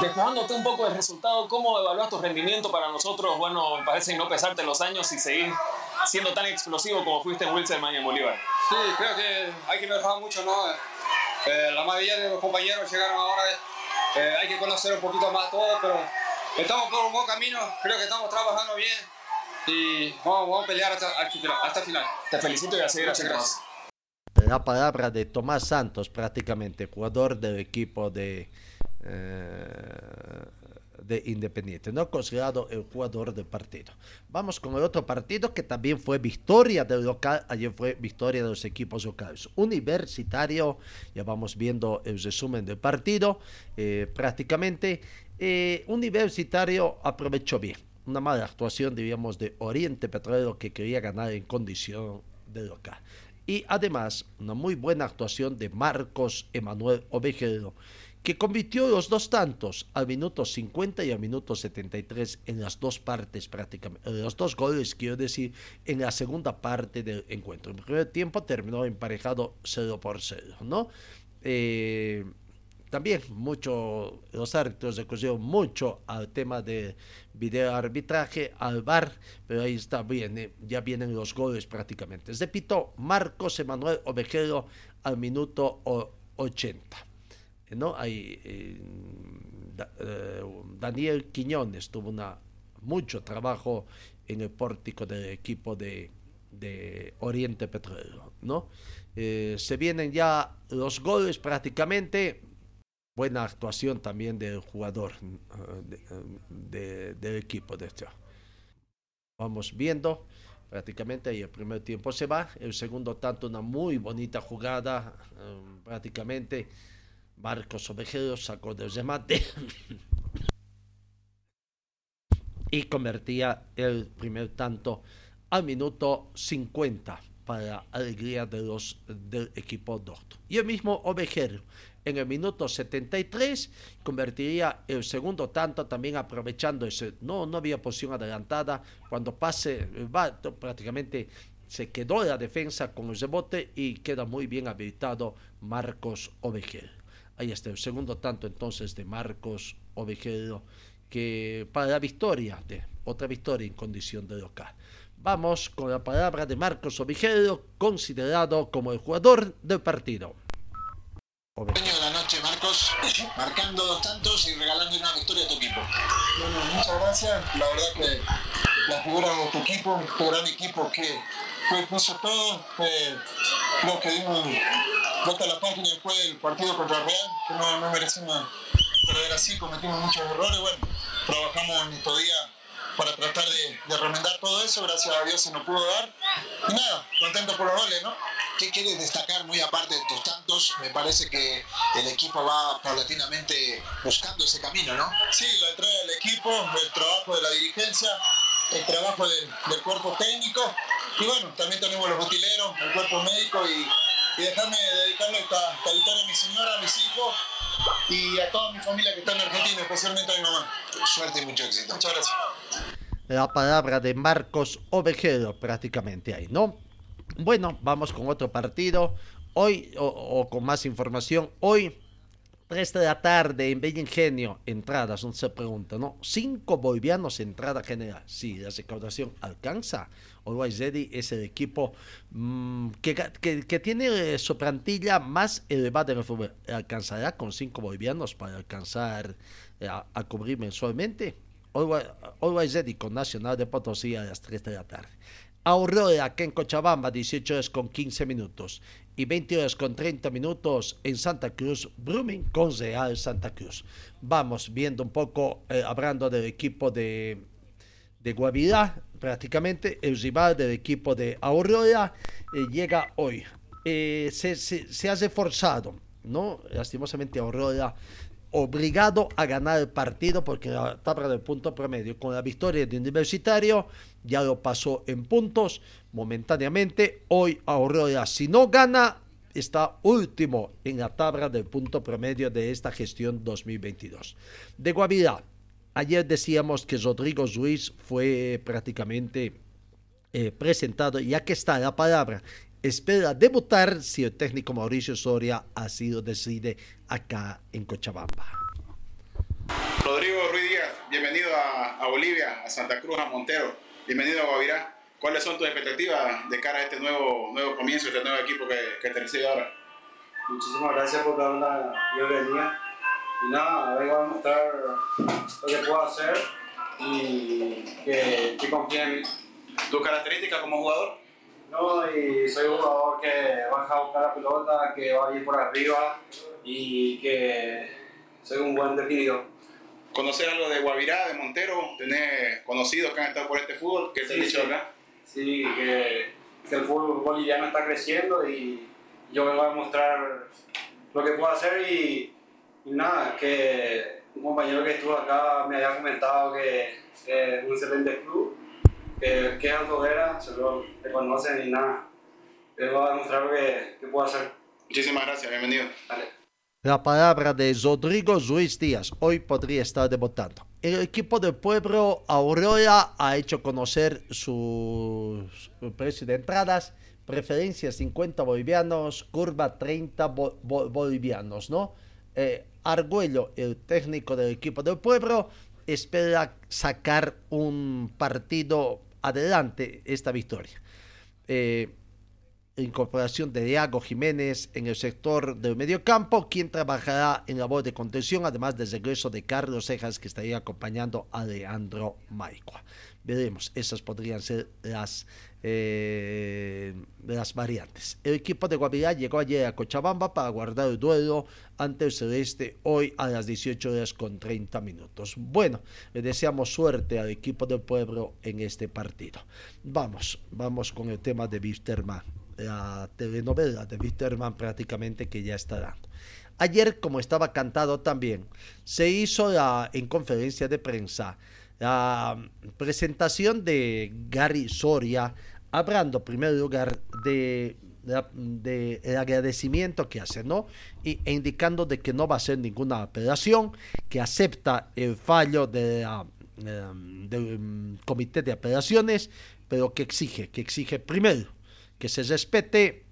[SPEAKER 13] Dejándote un poco del resultado, ¿cómo evalúas tu rendimiento para nosotros? Bueno, parece no pesarte los años y seguir siendo tan explosivo como fuiste en Wilson y en Bolívar.
[SPEAKER 14] Sí, creo que hay que mejorar mucho, ¿no? Eh, la mayoría de los compañeros llegaron ahora, eh, hay que conocer un poquito más todo, pero estamos por un buen camino, creo que estamos trabajando bien y vamos, a pelear hasta, hasta el final.
[SPEAKER 13] Te felicito y a seguir. Muchas gracias.
[SPEAKER 3] La palabra de Tomás Santos, prácticamente jugador del equipo de eh, de Independiente, no considerado el jugador del partido. Vamos con el otro partido que también fue victoria del local, ayer fue victoria de los equipos locales. Universitario, ya vamos viendo el resumen del partido, eh, prácticamente eh, Universitario aprovechó bien. Una mala actuación, diríamos, de Oriente Petrolero que quería ganar en condición de local. Y además, una muy buena actuación de Marcos Emanuel Ovejero que convirtió los dos tantos al minuto 50 y al minuto 73 en las dos partes prácticamente, los dos goles quiero decir en la segunda parte del encuentro. En el primer tiempo terminó emparejado 0 por 0, ¿no? Eh, también mucho, los árbitros recurrieron mucho al tema de video arbitraje, al VAR, pero ahí está bien, ya vienen los goles prácticamente. Repito, Marcos Emanuel Ovejero al minuto 80. ¿No? Hay, eh, eh, Daniel Quiñones tuvo una, mucho trabajo en el pórtico del equipo de, Oriente Petrolero, ¿no? Eh, se vienen ya los goles prácticamente, buena actuación también del jugador del equipo de este. Vamos viendo, prácticamente ahí el primer tiempo se va, el segundo tanto una muy bonita jugada, prácticamente Marcos Ovejero sacó del remate y convertía el primer tanto al minuto 50 para alegría de los del equipo doctor. Y el mismo Ovejero en el minuto 73 convertiría el segundo tanto también aprovechando ese no no había posición adelantada cuando pase el prácticamente se quedó la defensa con el rebote y queda muy bien habilitado Marcos Ovejero. Ahí está el segundo tanto entonces de Marcos Ovejero, que para la victoria, de otra victoria en condición de local. Vamos con la palabra de Marcos Ovejero, considerado como el jugador del partido.
[SPEAKER 15] Ovejero de la noche, Marcos, marcando dos tantos y regalando una victoria a tu equipo.
[SPEAKER 11] Bueno, muchas gracias. La verdad que la figura de tu equipo, un gran equipo que puso todo. creo que dimos vuelta a la página después del partido contra Real, que no, no merecimos perder así, cometimos muchos errores, bueno, trabajamos en estos días para tratar de, de, remendar todo eso, gracias a Dios se nos pudo dar. Y nada, contento por los goles, ¿no?
[SPEAKER 15] ¿Qué quieres destacar muy aparte de tus tantos? Me parece que el equipo va paulatinamente buscando ese camino, ¿no?
[SPEAKER 11] Sí, la entrada del equipo, el trabajo de la dirigencia, el trabajo del, del cuerpo técnico y bueno, también tenemos los utileros, el cuerpo médico y
[SPEAKER 15] y dejarme dedicarle esta, esta victoria a mi señora, a mis hijos y a toda mi familia que está en Argentina, especialmente a mi mamá. Suerte y mucho éxito. Muchas gracias.
[SPEAKER 3] La palabra de Marcos Ovejero prácticamente ahí, ¿no? Bueno, vamos con otro partido. Hoy, o, o con más información, hoy 3 de la tarde en Bella Ingenio, entradas, no se pregunta, ¿no? Cinco bolivianos entrada general. Sí, la recaudación alcanza. Always Ready es el equipo mm, que, que, que, tiene su plantilla más elevada en el fútbol. ¿Alcanzará con cinco bolivianos para alcanzar eh, a, cubrir mensualmente? Always, Always Ready con Nacional de Potosí a las 3 de la tarde. Aurora, aquí en Cochabamba, 18 horas con 15 minutos. Y 20 horas con 30 minutos en Santa Cruz, Brumming con Real Santa Cruz. Vamos viendo un poco, eh, hablando del equipo de, de Guavirá, prácticamente el rival del equipo de Aurora eh, llega hoy. Eh, se, se, se, ha reforzado, ¿no? Lastimosamente Aurora obligado a ganar el partido porque la tabla del punto promedio con la victoria de Universitario ya lo pasó en puntos momentáneamente. Hoy Aurora, si no gana, está último en la tabla del punto promedio de esta gestión 2022. De Guavirá, ayer decíamos que Rodrigo Ruiz fue prácticamente eh, presentado, ya que está la palabra espera debutar si el técnico Mauricio Soria así lo decide acá en Cochabamba.
[SPEAKER 16] Rodrigo Ruiz Díaz, bienvenido a, a, Bolivia, a Santa Cruz, a Montero, bienvenido a Guavirá. ¿Cuáles son tus expectativas de cara a este nuevo, nuevo comienzo, este nuevo equipo que, que te recibe ahora?
[SPEAKER 17] Muchísimas gracias por darme la bienvenida. Y nada, vengo a mostrar lo que puedo hacer y que, que confíe en mí.
[SPEAKER 16] ¿Tus características como jugador?
[SPEAKER 17] No, y soy un jugador que baja a buscar la pelota, que va a ir por arriba y que soy un buen definidor.
[SPEAKER 16] ¿Conocer algo de Guavirá, de Montero? ¿Tenés conocidos que han estado por este fútbol? ¿Qué te
[SPEAKER 17] sí,
[SPEAKER 16] han dicho
[SPEAKER 17] sí.
[SPEAKER 16] acá?
[SPEAKER 17] Sí, que, que, el fútbol boliviano está creciendo y yo vengo a mostrar lo que puedo hacer y nada, que un compañero que estuvo acá me había comentado que, es un excelente club que, que es Aldovera, se lo reconocen y nada. Les voy a demostrar lo que, que puedo hacer.
[SPEAKER 16] Muchísimas gracias, bienvenido.
[SPEAKER 17] Dale.
[SPEAKER 3] La palabra de Rodrigo Ruiz Díaz. Hoy podría estar debutando. El equipo del pueblo Aurora ha hecho conocer su, su precio de entradas. Preferencia 50 bolivianos, curva 30 bo, bo, bolivianos, ¿no? Eh, Argüello, el técnico del equipo del pueblo, espera sacar un partido adelante esta victoria. Eh, incorporación de Diago Jiménez en el sector del mediocampo, quien trabajará en labor de contención, además del regreso de Carlos Cejas, que estaría acompañando a Leandro Maicua. Veremos, esas podrían ser las, eh, las variantes. El equipo de Guavirá llegó ayer a Cochabamba para guardar el duelo ante el Celeste hoy a las 18 horas con 30 minutos. Bueno, le deseamos suerte al equipo del pueblo en este partido. Vamos, vamos con el tema de Wisterman la telenovela de Wisterman prácticamente que ya está dando. Ayer, como estaba cantado también, se hizo en conferencia de prensa la presentación de Gary Soria, hablando en primer lugar de, de, agradecimiento que hace, ¿no? Y, e indicando de que no va a hacer ninguna apelación, que acepta el fallo de del um, comité de apelaciones, pero que exige, que exige primero que se respete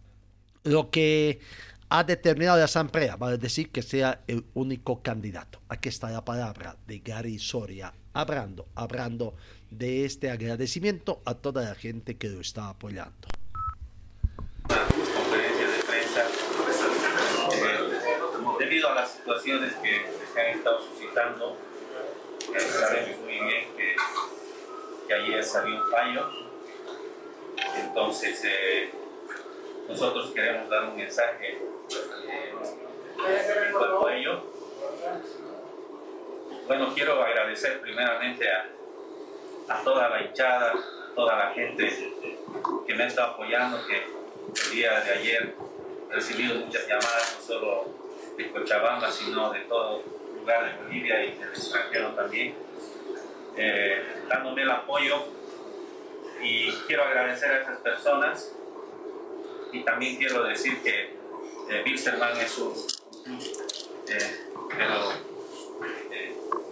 [SPEAKER 3] lo que ha determinado la asamblea, vale decir que sea el único candidato. Aquí está la palabra de Gary Soria, hablando, hablando de este agradecimiento a toda la gente que lo está apoyando.
[SPEAKER 18] Conferencias de prensa, eh, debido a las situaciones que se han estado suscitando, sabemos muy bien que, que ayer salió un fallo entonces, eh, nosotros queremos dar un mensaje eh, en cuanto a ello. Bueno, quiero agradecer primeramente a, toda la hinchada, a toda la gente que me ha estado apoyando, que el día de ayer he recibido muchas llamadas, no solo de Cochabamba, sino de todo lugar de Bolivia y del extranjero también, eh, dándome el apoyo. Y quiero agradecer a esas personas. Y también quiero decir que eh, es un club, eh, pero eh,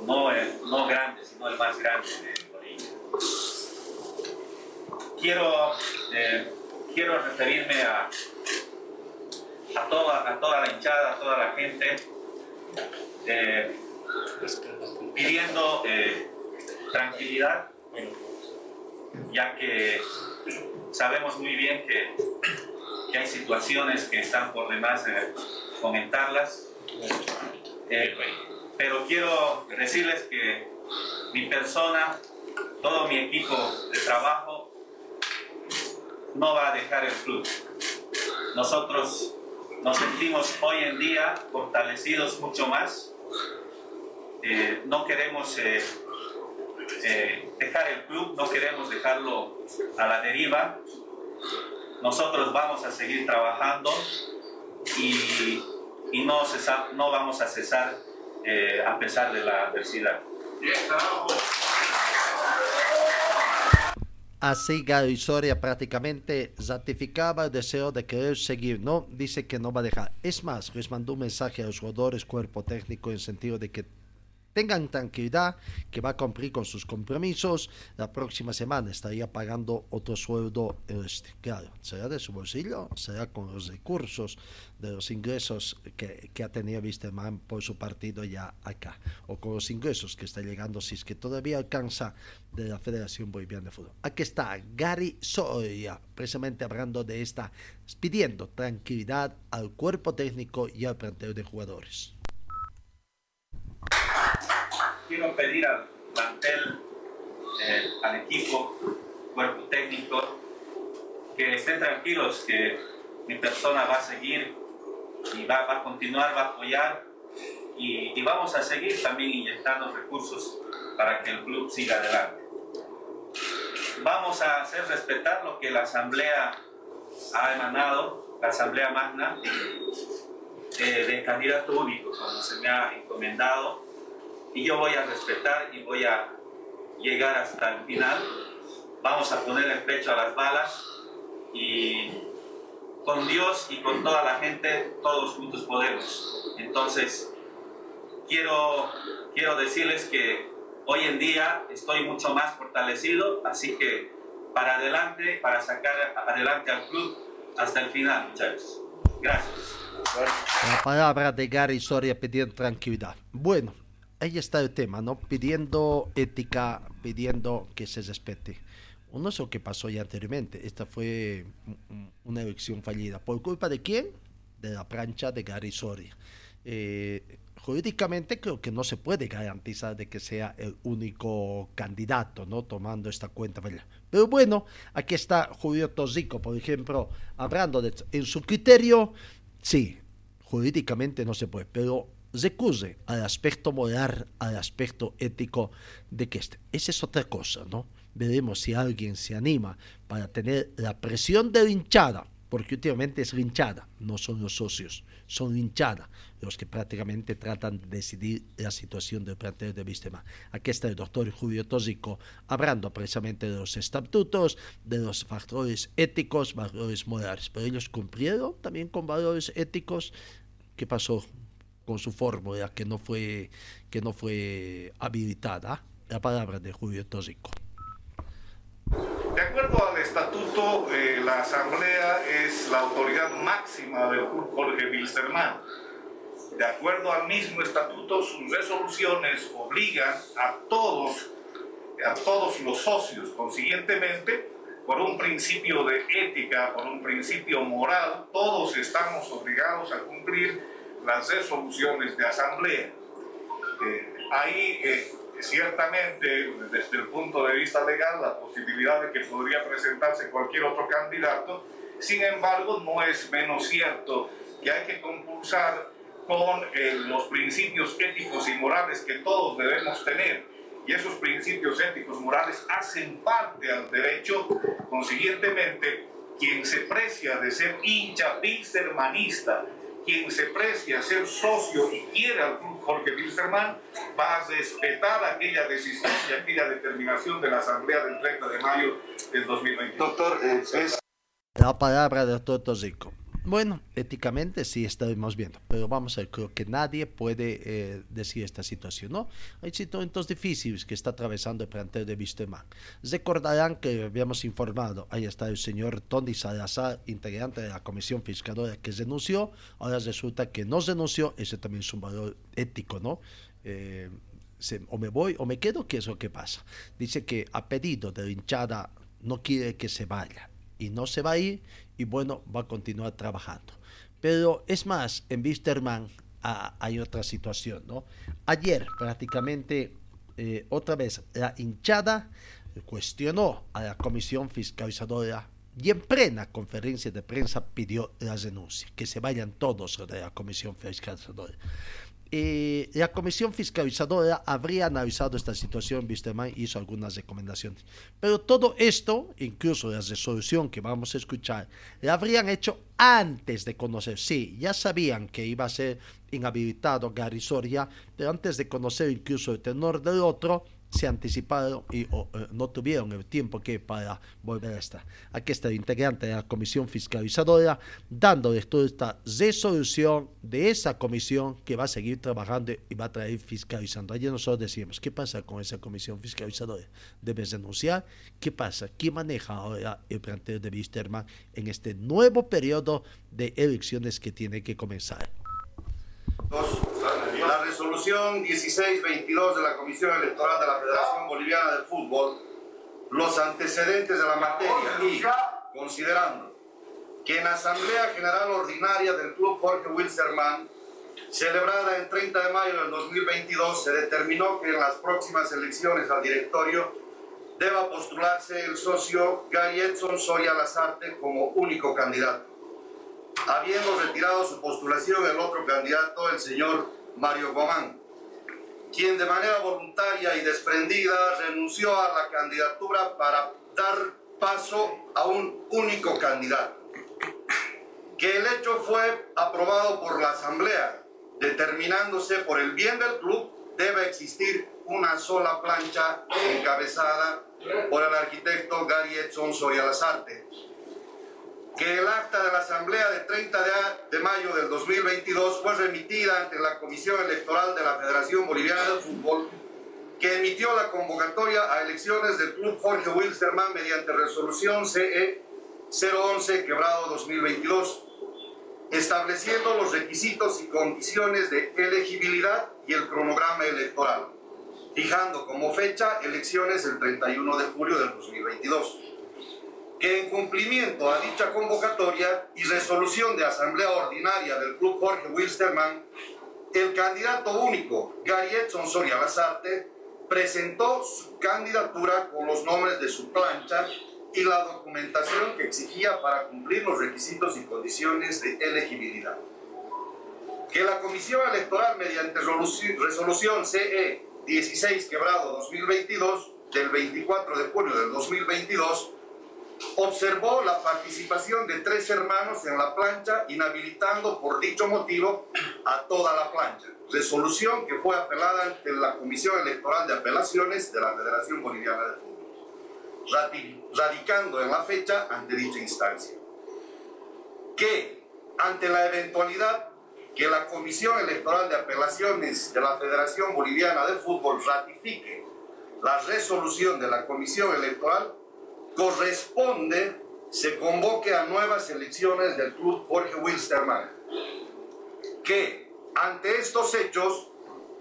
[SPEAKER 18] no, no grande, sino el más grande de Bolivia. Quiero, eh, quiero referirme a, a, toda, a toda la hinchada, a toda la gente, eh, pidiendo eh, tranquilidad, ya que sabemos muy bien que, que hay situaciones que están por demás comentarlas, Eh, pero quiero decirles que mi persona, todo mi equipo de trabajo, no va a dejar el club. Nosotros nos sentimos hoy en día fortalecidos mucho más. Eh, no queremos eh, eh, dejar el club, no queremos dejarlo a la deriva. Nosotros vamos a seguir trabajando y, y no, cesa- no vamos a cesar eh, a pesar de la adversidad.
[SPEAKER 3] Así Gary Soria prácticamente ratificaba el deseo de querer seguir, ¿no? Dice que no va a dejar. Es más, les mandó un mensaje a los jugadores, cuerpo técnico, en sentido de que tengan tranquilidad, que va a cumplir con sus compromisos. La próxima semana estaría pagando otro sueldo, este, claro, será de su bolsillo, será con los recursos de los ingresos que, que ha tenido Wisterman por su partido ya acá, o con los ingresos que está llegando, si es que todavía alcanza de la Federación Boliviana de Fútbol. Aquí está Gary Soria, precisamente hablando de esta, pidiendo tranquilidad al cuerpo técnico y al plantel de jugadores.
[SPEAKER 18] Quiero pedir al plantel, eh, al equipo, cuerpo técnico, que estén tranquilos, que mi persona va a seguir y va, a continuar, va a apoyar y, y vamos a seguir también inyectando recursos para que el club siga adelante. Vamos a hacer respetar lo que la Asamblea ha emanado, la Asamblea Magna, eh, de candidato único, como se me ha encomendado y yo voy a respetar y voy a llegar hasta el final. Vamos a poner el pecho a las balas y con Dios y con toda la gente todos juntos podemos. Entonces, quiero, quiero decirles que hoy en día estoy mucho más fortalecido, así que para adelante, para sacar adelante al club hasta el final, muchachos. Gracias.
[SPEAKER 3] La palabra de Gary Soria pidiendo tranquilidad. Bueno, ahí está el tema, ¿no? Pidiendo ética, pidiendo que se respete. Uno es lo que pasó ya anteriormente. Esta fue un- una elección fallida. ¿Por culpa de quién? De la plancha de Gary Soria. Eh, jurídicamente creo que no se puede garantizar de que sea el único candidato, ¿no? Tomando esta cuenta. Pero bueno, aquí está Julio Tosico, por ejemplo, hablando de en su criterio, sí, jurídicamente no se puede, pero recurre al aspecto moral, al aspecto ético de que este. Esa es otra cosa, ¿no? Veremos si alguien se anima para tener la presión de hinchada, porque últimamente es hinchada, no son los socios, son hinchada los que prácticamente tratan de decidir la situación del plantel de Vistema. Aquí está el doctor Julio Tósico hablando precisamente de los estatutos, de los factores éticos, valores morales. Pero ellos cumplieron también con valores éticos. ¿Qué pasó con su fórmula que no fue, que no fue habilitada? La palabra de Julio Tósico.
[SPEAKER 19] De acuerdo al estatuto, eh, la Asamblea es la autoridad máxima del Jorge Wilstermann. De acuerdo al mismo estatuto, sus resoluciones obligan a todos, a todos los socios. Consiguientemente, por un principio de ética, por un principio moral, todos estamos obligados a cumplir las resoluciones de asamblea. Eh, ahí eh, ciertamente desde el punto de vista legal la posibilidad de que podría presentarse cualquier otro candidato, sin embargo no es menos cierto que hay que compulsar con eh, los principios éticos y morales que todos debemos tener. Y esos principios éticos morales hacen parte al derecho. Consiguientemente, quien se precia de ser hincha hermanista, quien se precia ser socio y quiere al club Jorge Wilstermann, va a respetar aquella decisión y aquella determinación de la Asamblea del 30 de mayo del 2020.
[SPEAKER 20] Doctor, eh, es
[SPEAKER 3] la palabra de Toto Zico. Bueno, éticamente sí estaremos viendo, pero vamos a ver, creo que nadie puede eh, decir esta situación, ¿no? Hay situaciones difíciles que está atravesando el plantel de Wisterman. Recordarán que habíamos informado, ahí está el señor Tony Salazar, integrante de la comisión fiscadora que renunció, ahora resulta que no renunció, ese también es un valor ético, ¿no? Eh, se- o me voy o me quedo, ¿qué es lo que pasa? Dice que a pedido de la hinchada no quiere que se vaya y no se va a ir y bueno, va a continuar trabajando. Pero es más, en Wisterman hay otra situación, ¿no? Ayer prácticamente eh, otra vez la hinchada cuestionó a la comisión fiscalizadora y en plena conferencia de prensa pidió la renuncia, que se vayan todos de la comisión fiscalizadora. Eh, la comisión fiscalizadora habría analizado esta situación, Wisterman hizo algunas recomendaciones. Pero todo esto, incluso la resolución que vamos a escuchar, la habrían hecho antes de conocer. Sí, ya sabían que iba a ser inhabilitado Gary Soria, pero antes de conocer incluso el tenor del otro, se anticiparon y o, eh, no tuvieron el tiempo que para volver a estar. Aquí está el integrante de la comisión fiscalizadora dando toda esta resolución de esa comisión que va a seguir trabajando y va a traer fiscalizando. Ayer nosotros decíamos, ¿qué pasa con esa comisión fiscalizadora? ¿Debes denunciar? ¿Qué pasa? ¿Quién maneja ahora el plantel de Wisterman en este nuevo periodo de elecciones que tiene que comenzar?
[SPEAKER 20] La resolución 1622 de la Comisión Electoral de la Federación Boliviana de Fútbol, los antecedentes de la materia y considerando que en Asamblea General Ordinaria del Club Jorge Wilstermann, celebrada el 30 de mayo del 2022, se determinó que en las próximas elecciones al directorio deba postularse el socio Gary Edson Soria Lazarte como único candidato. Habiendo retirado su postulación el otro candidato, el señor Mario Guamán, quien de manera voluntaria y desprendida renunció a la candidatura para dar paso a un único candidato. Que el hecho fue aprobado por la Asamblea, determinándose por el bien del club, debe existir una sola plancha encabezada por el arquitecto Gary Edson Soria Lazarte que el acta de la Asamblea de 30 de, mayo del 2022 fue remitida ante la Comisión Electoral de la Federación Boliviana de Fútbol, que emitió la convocatoria a elecciones del Club Jorge Wilstermann mediante resolución CE 011 quebrado 2022, estableciendo los requisitos y condiciones de elegibilidad y el cronograma electoral, fijando como fecha elecciones el 31 de julio del 2022 que en cumplimiento a dicha convocatoria y resolución de Asamblea Ordinaria del Club Jorge Wilstermann, el candidato único, Gary Edson Soria Lazarte, presentó su candidatura con los nombres de su plancha y la documentación que exigía para cumplir los requisitos y condiciones de elegibilidad. Que la Comisión Electoral, mediante resolución CE 16 quebrado 2022, del 24 de junio del 2022, observó la participación de tres hermanos en la plancha, inhabilitando por dicho motivo a toda la plancha. Resolución que fue apelada ante la Comisión Electoral de Apelaciones de la Federación Boliviana de Fútbol, radicando en la fecha ante dicha instancia. Que, ante la eventualidad que la Comisión Electoral de Apelaciones de la Federación Boliviana de Fútbol ratifique la resolución de la Comisión Electoral, corresponde se convoque a nuevas elecciones del Club Jorge Wilstermann. Que ante estos hechos,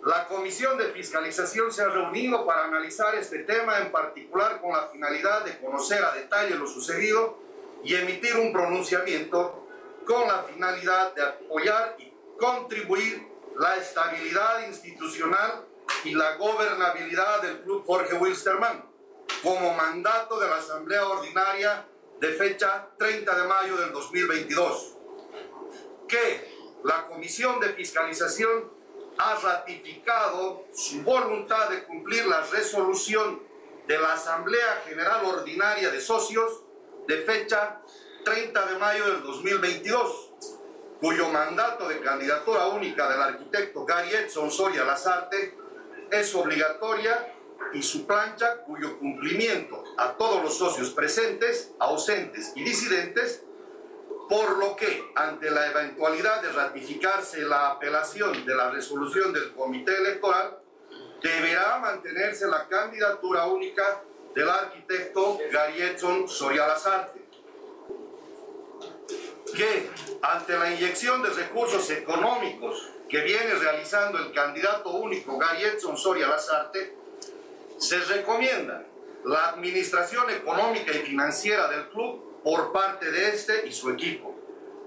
[SPEAKER 20] la Comisión de Fiscalización se ha reunido para analizar este tema en particular con la finalidad de conocer a detalle lo sucedido y emitir un pronunciamiento con la finalidad de apoyar y contribuir la estabilidad institucional y la gobernabilidad del Club Jorge Wilstermann como mandato de la Asamblea Ordinaria de fecha 30 de mayo del 2022. Que la Comisión de Fiscalización ha ratificado su voluntad de cumplir la resolución de la Asamblea General Ordinaria de Socios de fecha 30 de mayo del 2022, cuyo mandato de candidatura única del arquitecto Gary Edson Soria Lazarte es obligatoria y su plancha cuyo cumplimiento a todos los socios presentes, ausentes y disidentes, por lo que, ante la eventualidad de ratificarse la apelación de la resolución del Comité Electoral, deberá mantenerse la candidatura única del arquitecto Gary Edson Soria Lazarte, que, ante la inyección de recursos económicos que viene realizando el candidato único Gary Edson Soria Lazarte, se recomienda la administración económica y financiera del club por parte de este y su equipo,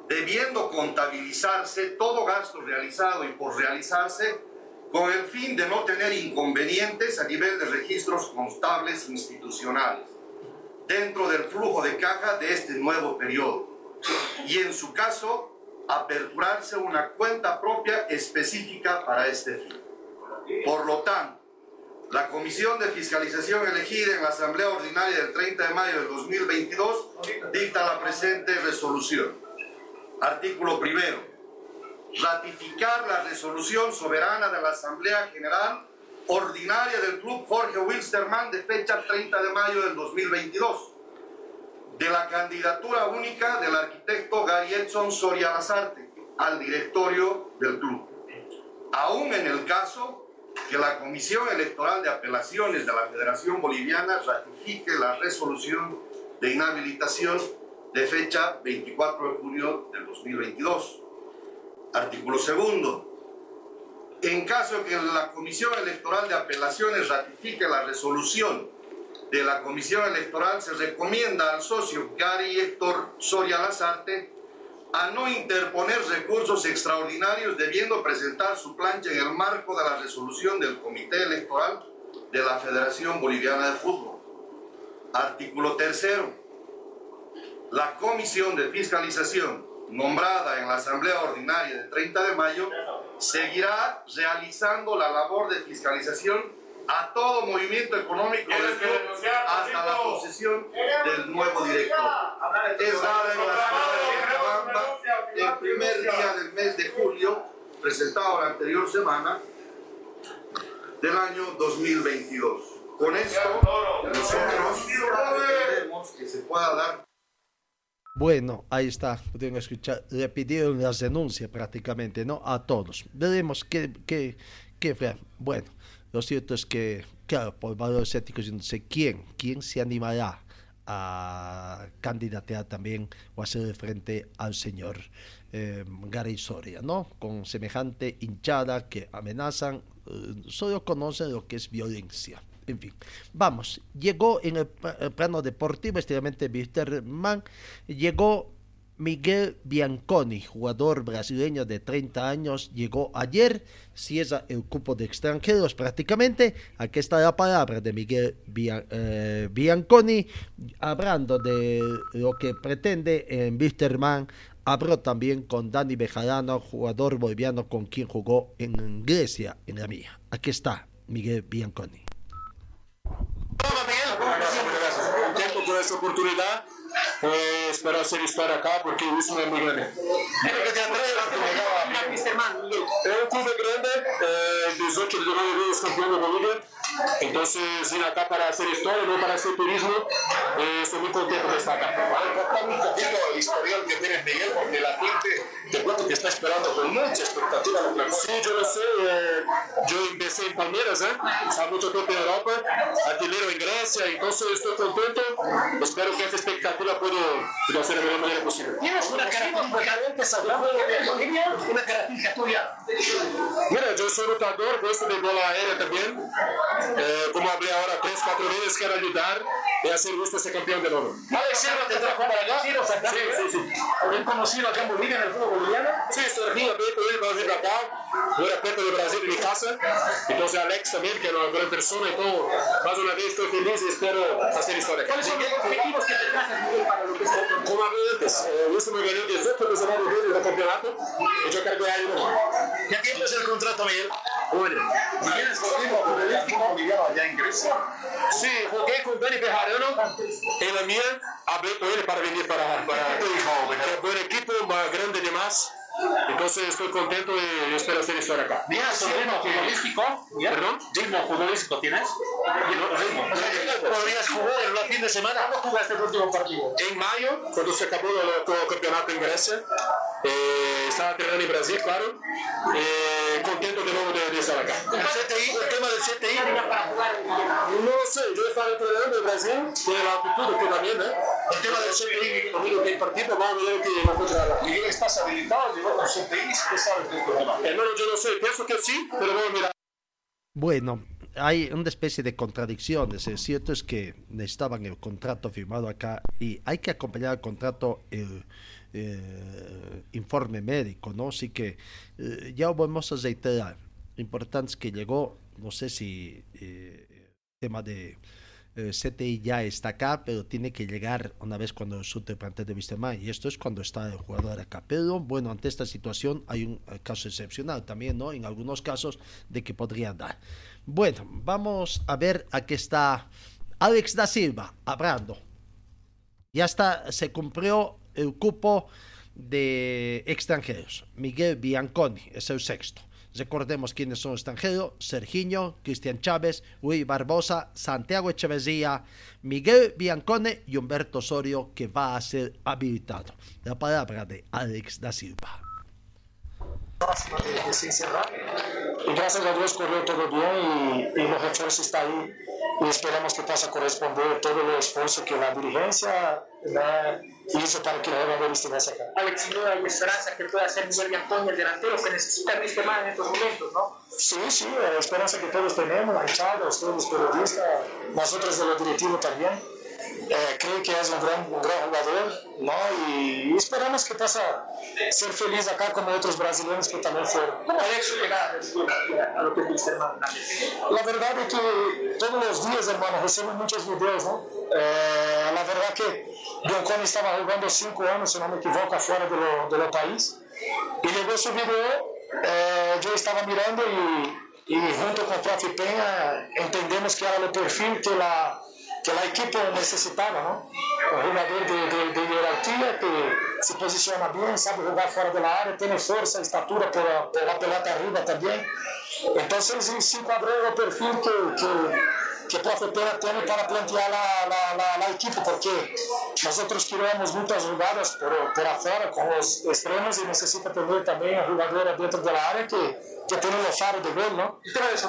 [SPEAKER 20] debiendo contabilizarse todo gasto realizado y por realizarse con el fin de no tener inconvenientes a nivel de registros contables institucionales dentro del flujo de caja de este nuevo periodo y en su caso aperturarse una cuenta propia específica para este fin. Por lo tanto, la Comisión de Fiscalización elegida en la Asamblea Ordinaria del 30 de mayo del 2022 dicta la presente resolución. Artículo primero. Ratificar la resolución soberana de la Asamblea General Ordinaria del Club Jorge Wilstermann de fecha 30 de mayo del 2022 de la candidatura única del arquitecto Gary Edson Soria Lazarte al directorio del club. Aún en el caso que la Comisión Electoral de Apelaciones de la Federación Boliviana ratifique la resolución de inhabilitación de fecha 24 de junio del 2022. Artículo segundo. En caso que la Comisión Electoral de Apelaciones ratifique la resolución de la Comisión Electoral, se recomienda al socio Gary Héctor Soria Lazarte a no interponer recursos extraordinarios debiendo presentar su plancha en el marco de la resolución del Comité Electoral de la Federación Boliviana de Fútbol. Artículo tercero. La Comisión de Fiscalización, nombrada en la Asamblea Ordinaria del 30 de mayo, seguirá realizando la labor de fiscalización a todo movimiento económico del club hasta la posesión del nuevo director. Es dada en la el primer día del mes de julio, presentado la anterior semana, del año 2022. Con esto, nosotros pretendemos que se pueda dar
[SPEAKER 3] Bueno, ahí está, pudieron escuchar, le las denuncias prácticamente, ¿no? A todos. Veremos qué, qué, qué. Bueno, lo cierto es que, claro, por valores éticos, yo no sé quién, quién se animará a candidatear también o hacerle frente al señor eh, Gary Soria, ¿no? Con semejante hinchada que amenazan, eh, solo conocen lo que es violencia. En fin, vamos, llegó en el, pla- el plano deportivo, extremadamente Wisterman, llegó Miguel Bianconi, jugador brasileño de 30 años, llegó ayer, cierra el cupo de extranjeros prácticamente. Aquí está la palabra de Miguel eh, Bianconi, hablando de lo que pretende en Wisterman. Habló también con Dani Bejarano, jugador boliviano con quien jugó en Grecia, en la mía. Aquí está Miguel Bianconi.
[SPEAKER 21] Muchas gracias. Por esta oportunidad. Eh, espero hacer historia acá porque el gusto es muy grande. Quiero que te atrevas que me Es un club grande, eh, 18 de 19 veces campeón de Bolivia. Entonces, vine acá para hacer historia, no para hacer turismo. Eh, estoy muy contento de estar acá.
[SPEAKER 22] Vale, contame un poquito el historial que tienes, Miguel, porque la gente te cuento que está esperando con mucha expectativa lo que
[SPEAKER 21] Sí, yo lo sé. eh, yo empecé en Palmeiras, ¿eh? Mucho tiempo en Europa, artillero en Grecia, entonces estoy contento. Espero que esta expectativa pueda pueda ser de la mejor manera posible.
[SPEAKER 22] Tienes una característica una característica tuya.
[SPEAKER 21] Mira, yo soy lutador, gosto de bola aérea también. Eh, como hablé ahora tres, cuatro veces, quiero ayudar y hacer gusto ser campeón de nuevo.
[SPEAKER 22] Alex Silva te trajo para acá.
[SPEAKER 21] Sí, sí, sí.
[SPEAKER 22] ¿Habían conocido acá en Bolivia en el fútbol boliviano?
[SPEAKER 21] Sí, estoy aquí, hablé con él, vamos a ir acá. Yo era perto de Brasil, de mi casa. Entonces Alex también, que es una buena persona y todo. Más una vez estoy feliz y espero hacer historia.
[SPEAKER 22] ¿Cuáles son los objetivos que te trajes, Miguel, para lo que está
[SPEAKER 21] Como hablé antes, eh, me gané 18 personajes del campeonato y yo cargo ahí uno.
[SPEAKER 22] ¿Ya tienes el contrato, Miguel?
[SPEAKER 21] Bueno.
[SPEAKER 22] ¿Tienes tiempo con el equipo boliviano allá en Grecia?
[SPEAKER 21] Sí, jugué con Dani Bejarano en la mía, hablé con él para venir para, para es buen equipo, más grande de más.
[SPEAKER 23] Entonces estoy contento y espero hacer historia acá.
[SPEAKER 22] Mira, su ritmo futbolístico, ¿ya?
[SPEAKER 23] ¿Perdón?
[SPEAKER 22] ¿Ritmo futbolístico tienes? Ritmo. O sea, ¿qué podrías jugar el fin de semana? ¿Cuándo jugaste el último partido?
[SPEAKER 23] En mayo, cuando se acabó el, campeonato en Grecia, eh, estaba entrenando en Brasil, claro. Eh, contento de nuevo de, de estar acá.
[SPEAKER 22] ¿El CTI, el tema del CTI?
[SPEAKER 23] No sé, yo estaba entrenando en Brasil, de la altitud que también, ¿eh?
[SPEAKER 22] El tema del CTI,
[SPEAKER 23] conmigo que el partido, vamos a ver que va a encontrar.
[SPEAKER 22] Miguel, ¿estás habilitado?
[SPEAKER 23] Hermano, yo no sé, pienso que sí, pero.
[SPEAKER 3] Bueno, hay una especie de contradicciones. Es cierto es que necesitaban el contrato firmado acá y hay que acompañar al contrato el eh, informe médico, ¿no? Así que eh, ya vamos a reiterar. Importante que llegó, no sé si eh, tema de eh, CTI ya está acá, pero tiene que llegar una vez cuando resulte el plantel de Wisterman. Y esto es cuando está el jugador acá. Pero bueno, ante esta situación hay un eh, caso excepcional también, ¿no? En algunos casos de que podría dar. Bueno, vamos a ver, aquí está Alex da Silva hablando. Ya está, se cumplió el cupo de extranjeros. Miguel Bianconi es el sexto. Recordemos quiénes son extranjeros: Serginho, Cristian Chávez, Luis Barbosa, Santiago Echeverría, Miguel Biancone y Humberto Osorio, que va a ser habilitado. La palabra de Alex da Silva.
[SPEAKER 23] gracias a Dios corrió todo bien y, y los refuerzos están ahí. Y esperamos que possa corresponder todo el esfuerzo que la dirigencia né, hizo para que el jugador estuviese acá.
[SPEAKER 22] Alex, no hay esperanza que pueda ser Miguel Antonio el delantero que necesita este más en estos momentos, ¿no?
[SPEAKER 23] Sí, sí, la esperanza que todos tenemos, la hinchada, ustedes los periodistas, nosotros de los directivos también. Eh, creo que es un gran, un gran jugador ¿no? y, y esperamos que pueda ser feliz acá como otros brasileños que también fueron.
[SPEAKER 22] ¿Cómo es su llegada a lo que viste, hermano?
[SPEAKER 23] La verdad es que todos los días, hermano, recibo muchos videos, ¿no? Eh, la verdad que Bianconi estaba jugando cinco años, si no me equivoco, afuera de lo, de lo país. Y luego su video, eh, yo estaba mirando y, y junto con Prof. Peña entendemos que era el perfil que la, que la equipo necesitaba, ¿no? Un jugador de, de, de jerarquía que se posiciona bien, sabe jugar fuera de la área, tiene fuerza, estatura por, por la pelota arriba también. Entonces, se encuadró el perfil que, que, que Profe Pena tiene para plantear la, la, la, la equipo, porque nosotros queremos muchas jugadas por, por afuera con los extremos y necesita tener también a jugadora dentro de la área que, que tiene los faros de gol, ¿no?
[SPEAKER 22] ¿El tema de esa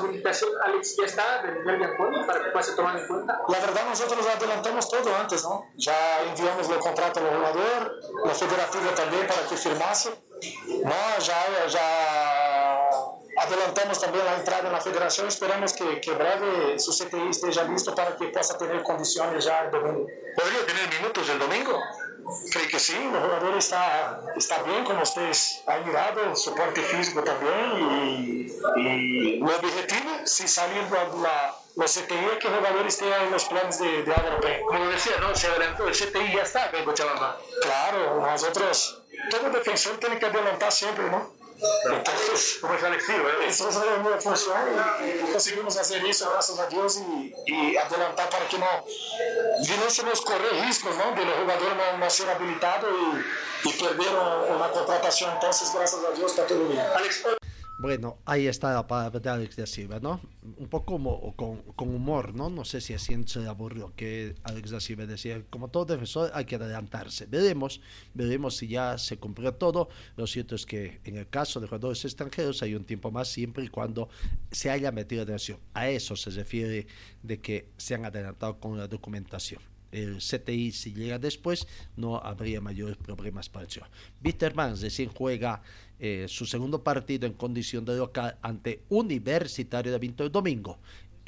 [SPEAKER 22] Alex, ya está de Miguel Antonio para que pueda tomar en cuenta?
[SPEAKER 23] La verdad, nosotros adelantamos todo antes, ¿no? Ya enviamos el contrato al jugador, la federativa también para que firmase. No, ya, ya adelantamos también la entrada en la federación. Esperamos que, que breve su CTI esté listo para que pueda tener condiciones ya el domingo.
[SPEAKER 22] ¿Podría tener minutos el domingo?
[SPEAKER 23] Creo que sí, el jugador está, está bien, como ustedes han mirado, soporte físico también. Y, y el objetivo, si salir de la, la CTI, es que el jugador esté en los planes de, de.
[SPEAKER 22] Como decía, ¿no? Se adelantó, el CTI ya está acá en Cochabamba.
[SPEAKER 23] Claro, nosotros, todo defensor tiene que adelantar siempre, ¿no?
[SPEAKER 22] Entonces, como es Alex ¿eh?
[SPEAKER 23] Eso es una función y conseguimos hacer eso, gracias a Dios, y, y adelantar para que no vinéssemos correr riscos, ¿no? De los jugadores no, no ser habilitados y, y perder una contratación. Entonces, gracias a Dios, está todo bien.
[SPEAKER 22] Alex,
[SPEAKER 3] Bueno, ahí está la palabra de Alex da Silva, ¿no? Un poco como, con, con, humor, ¿no? No sé si así se aburrió que Alex da Silva decía, como todo defensor hay que adelantarse. Veremos, veremos si ya se cumplió todo. Lo cierto es que en el caso de jugadores extranjeros hay un tiempo más siempre y cuando se haya metido atención. A eso se refiere de que se han adelantado con la documentación el CTI si llega después no habría mayores problemas para eso. Bitterman recién juega eh, su segundo partido en condición de local ante Universitario de Vinto el domingo.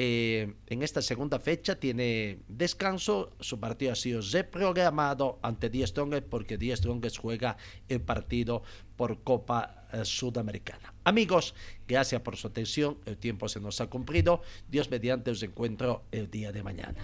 [SPEAKER 3] Eh, en esta segunda fecha tiene descanso, su partido ha sido reprogramado ante Die Strongest porque Die Strongest juega el partido por Copa eh, Sudamericana. Amigos, gracias por su atención, el tiempo se nos ha cumplido, Dios mediante os encuentro el día de mañana.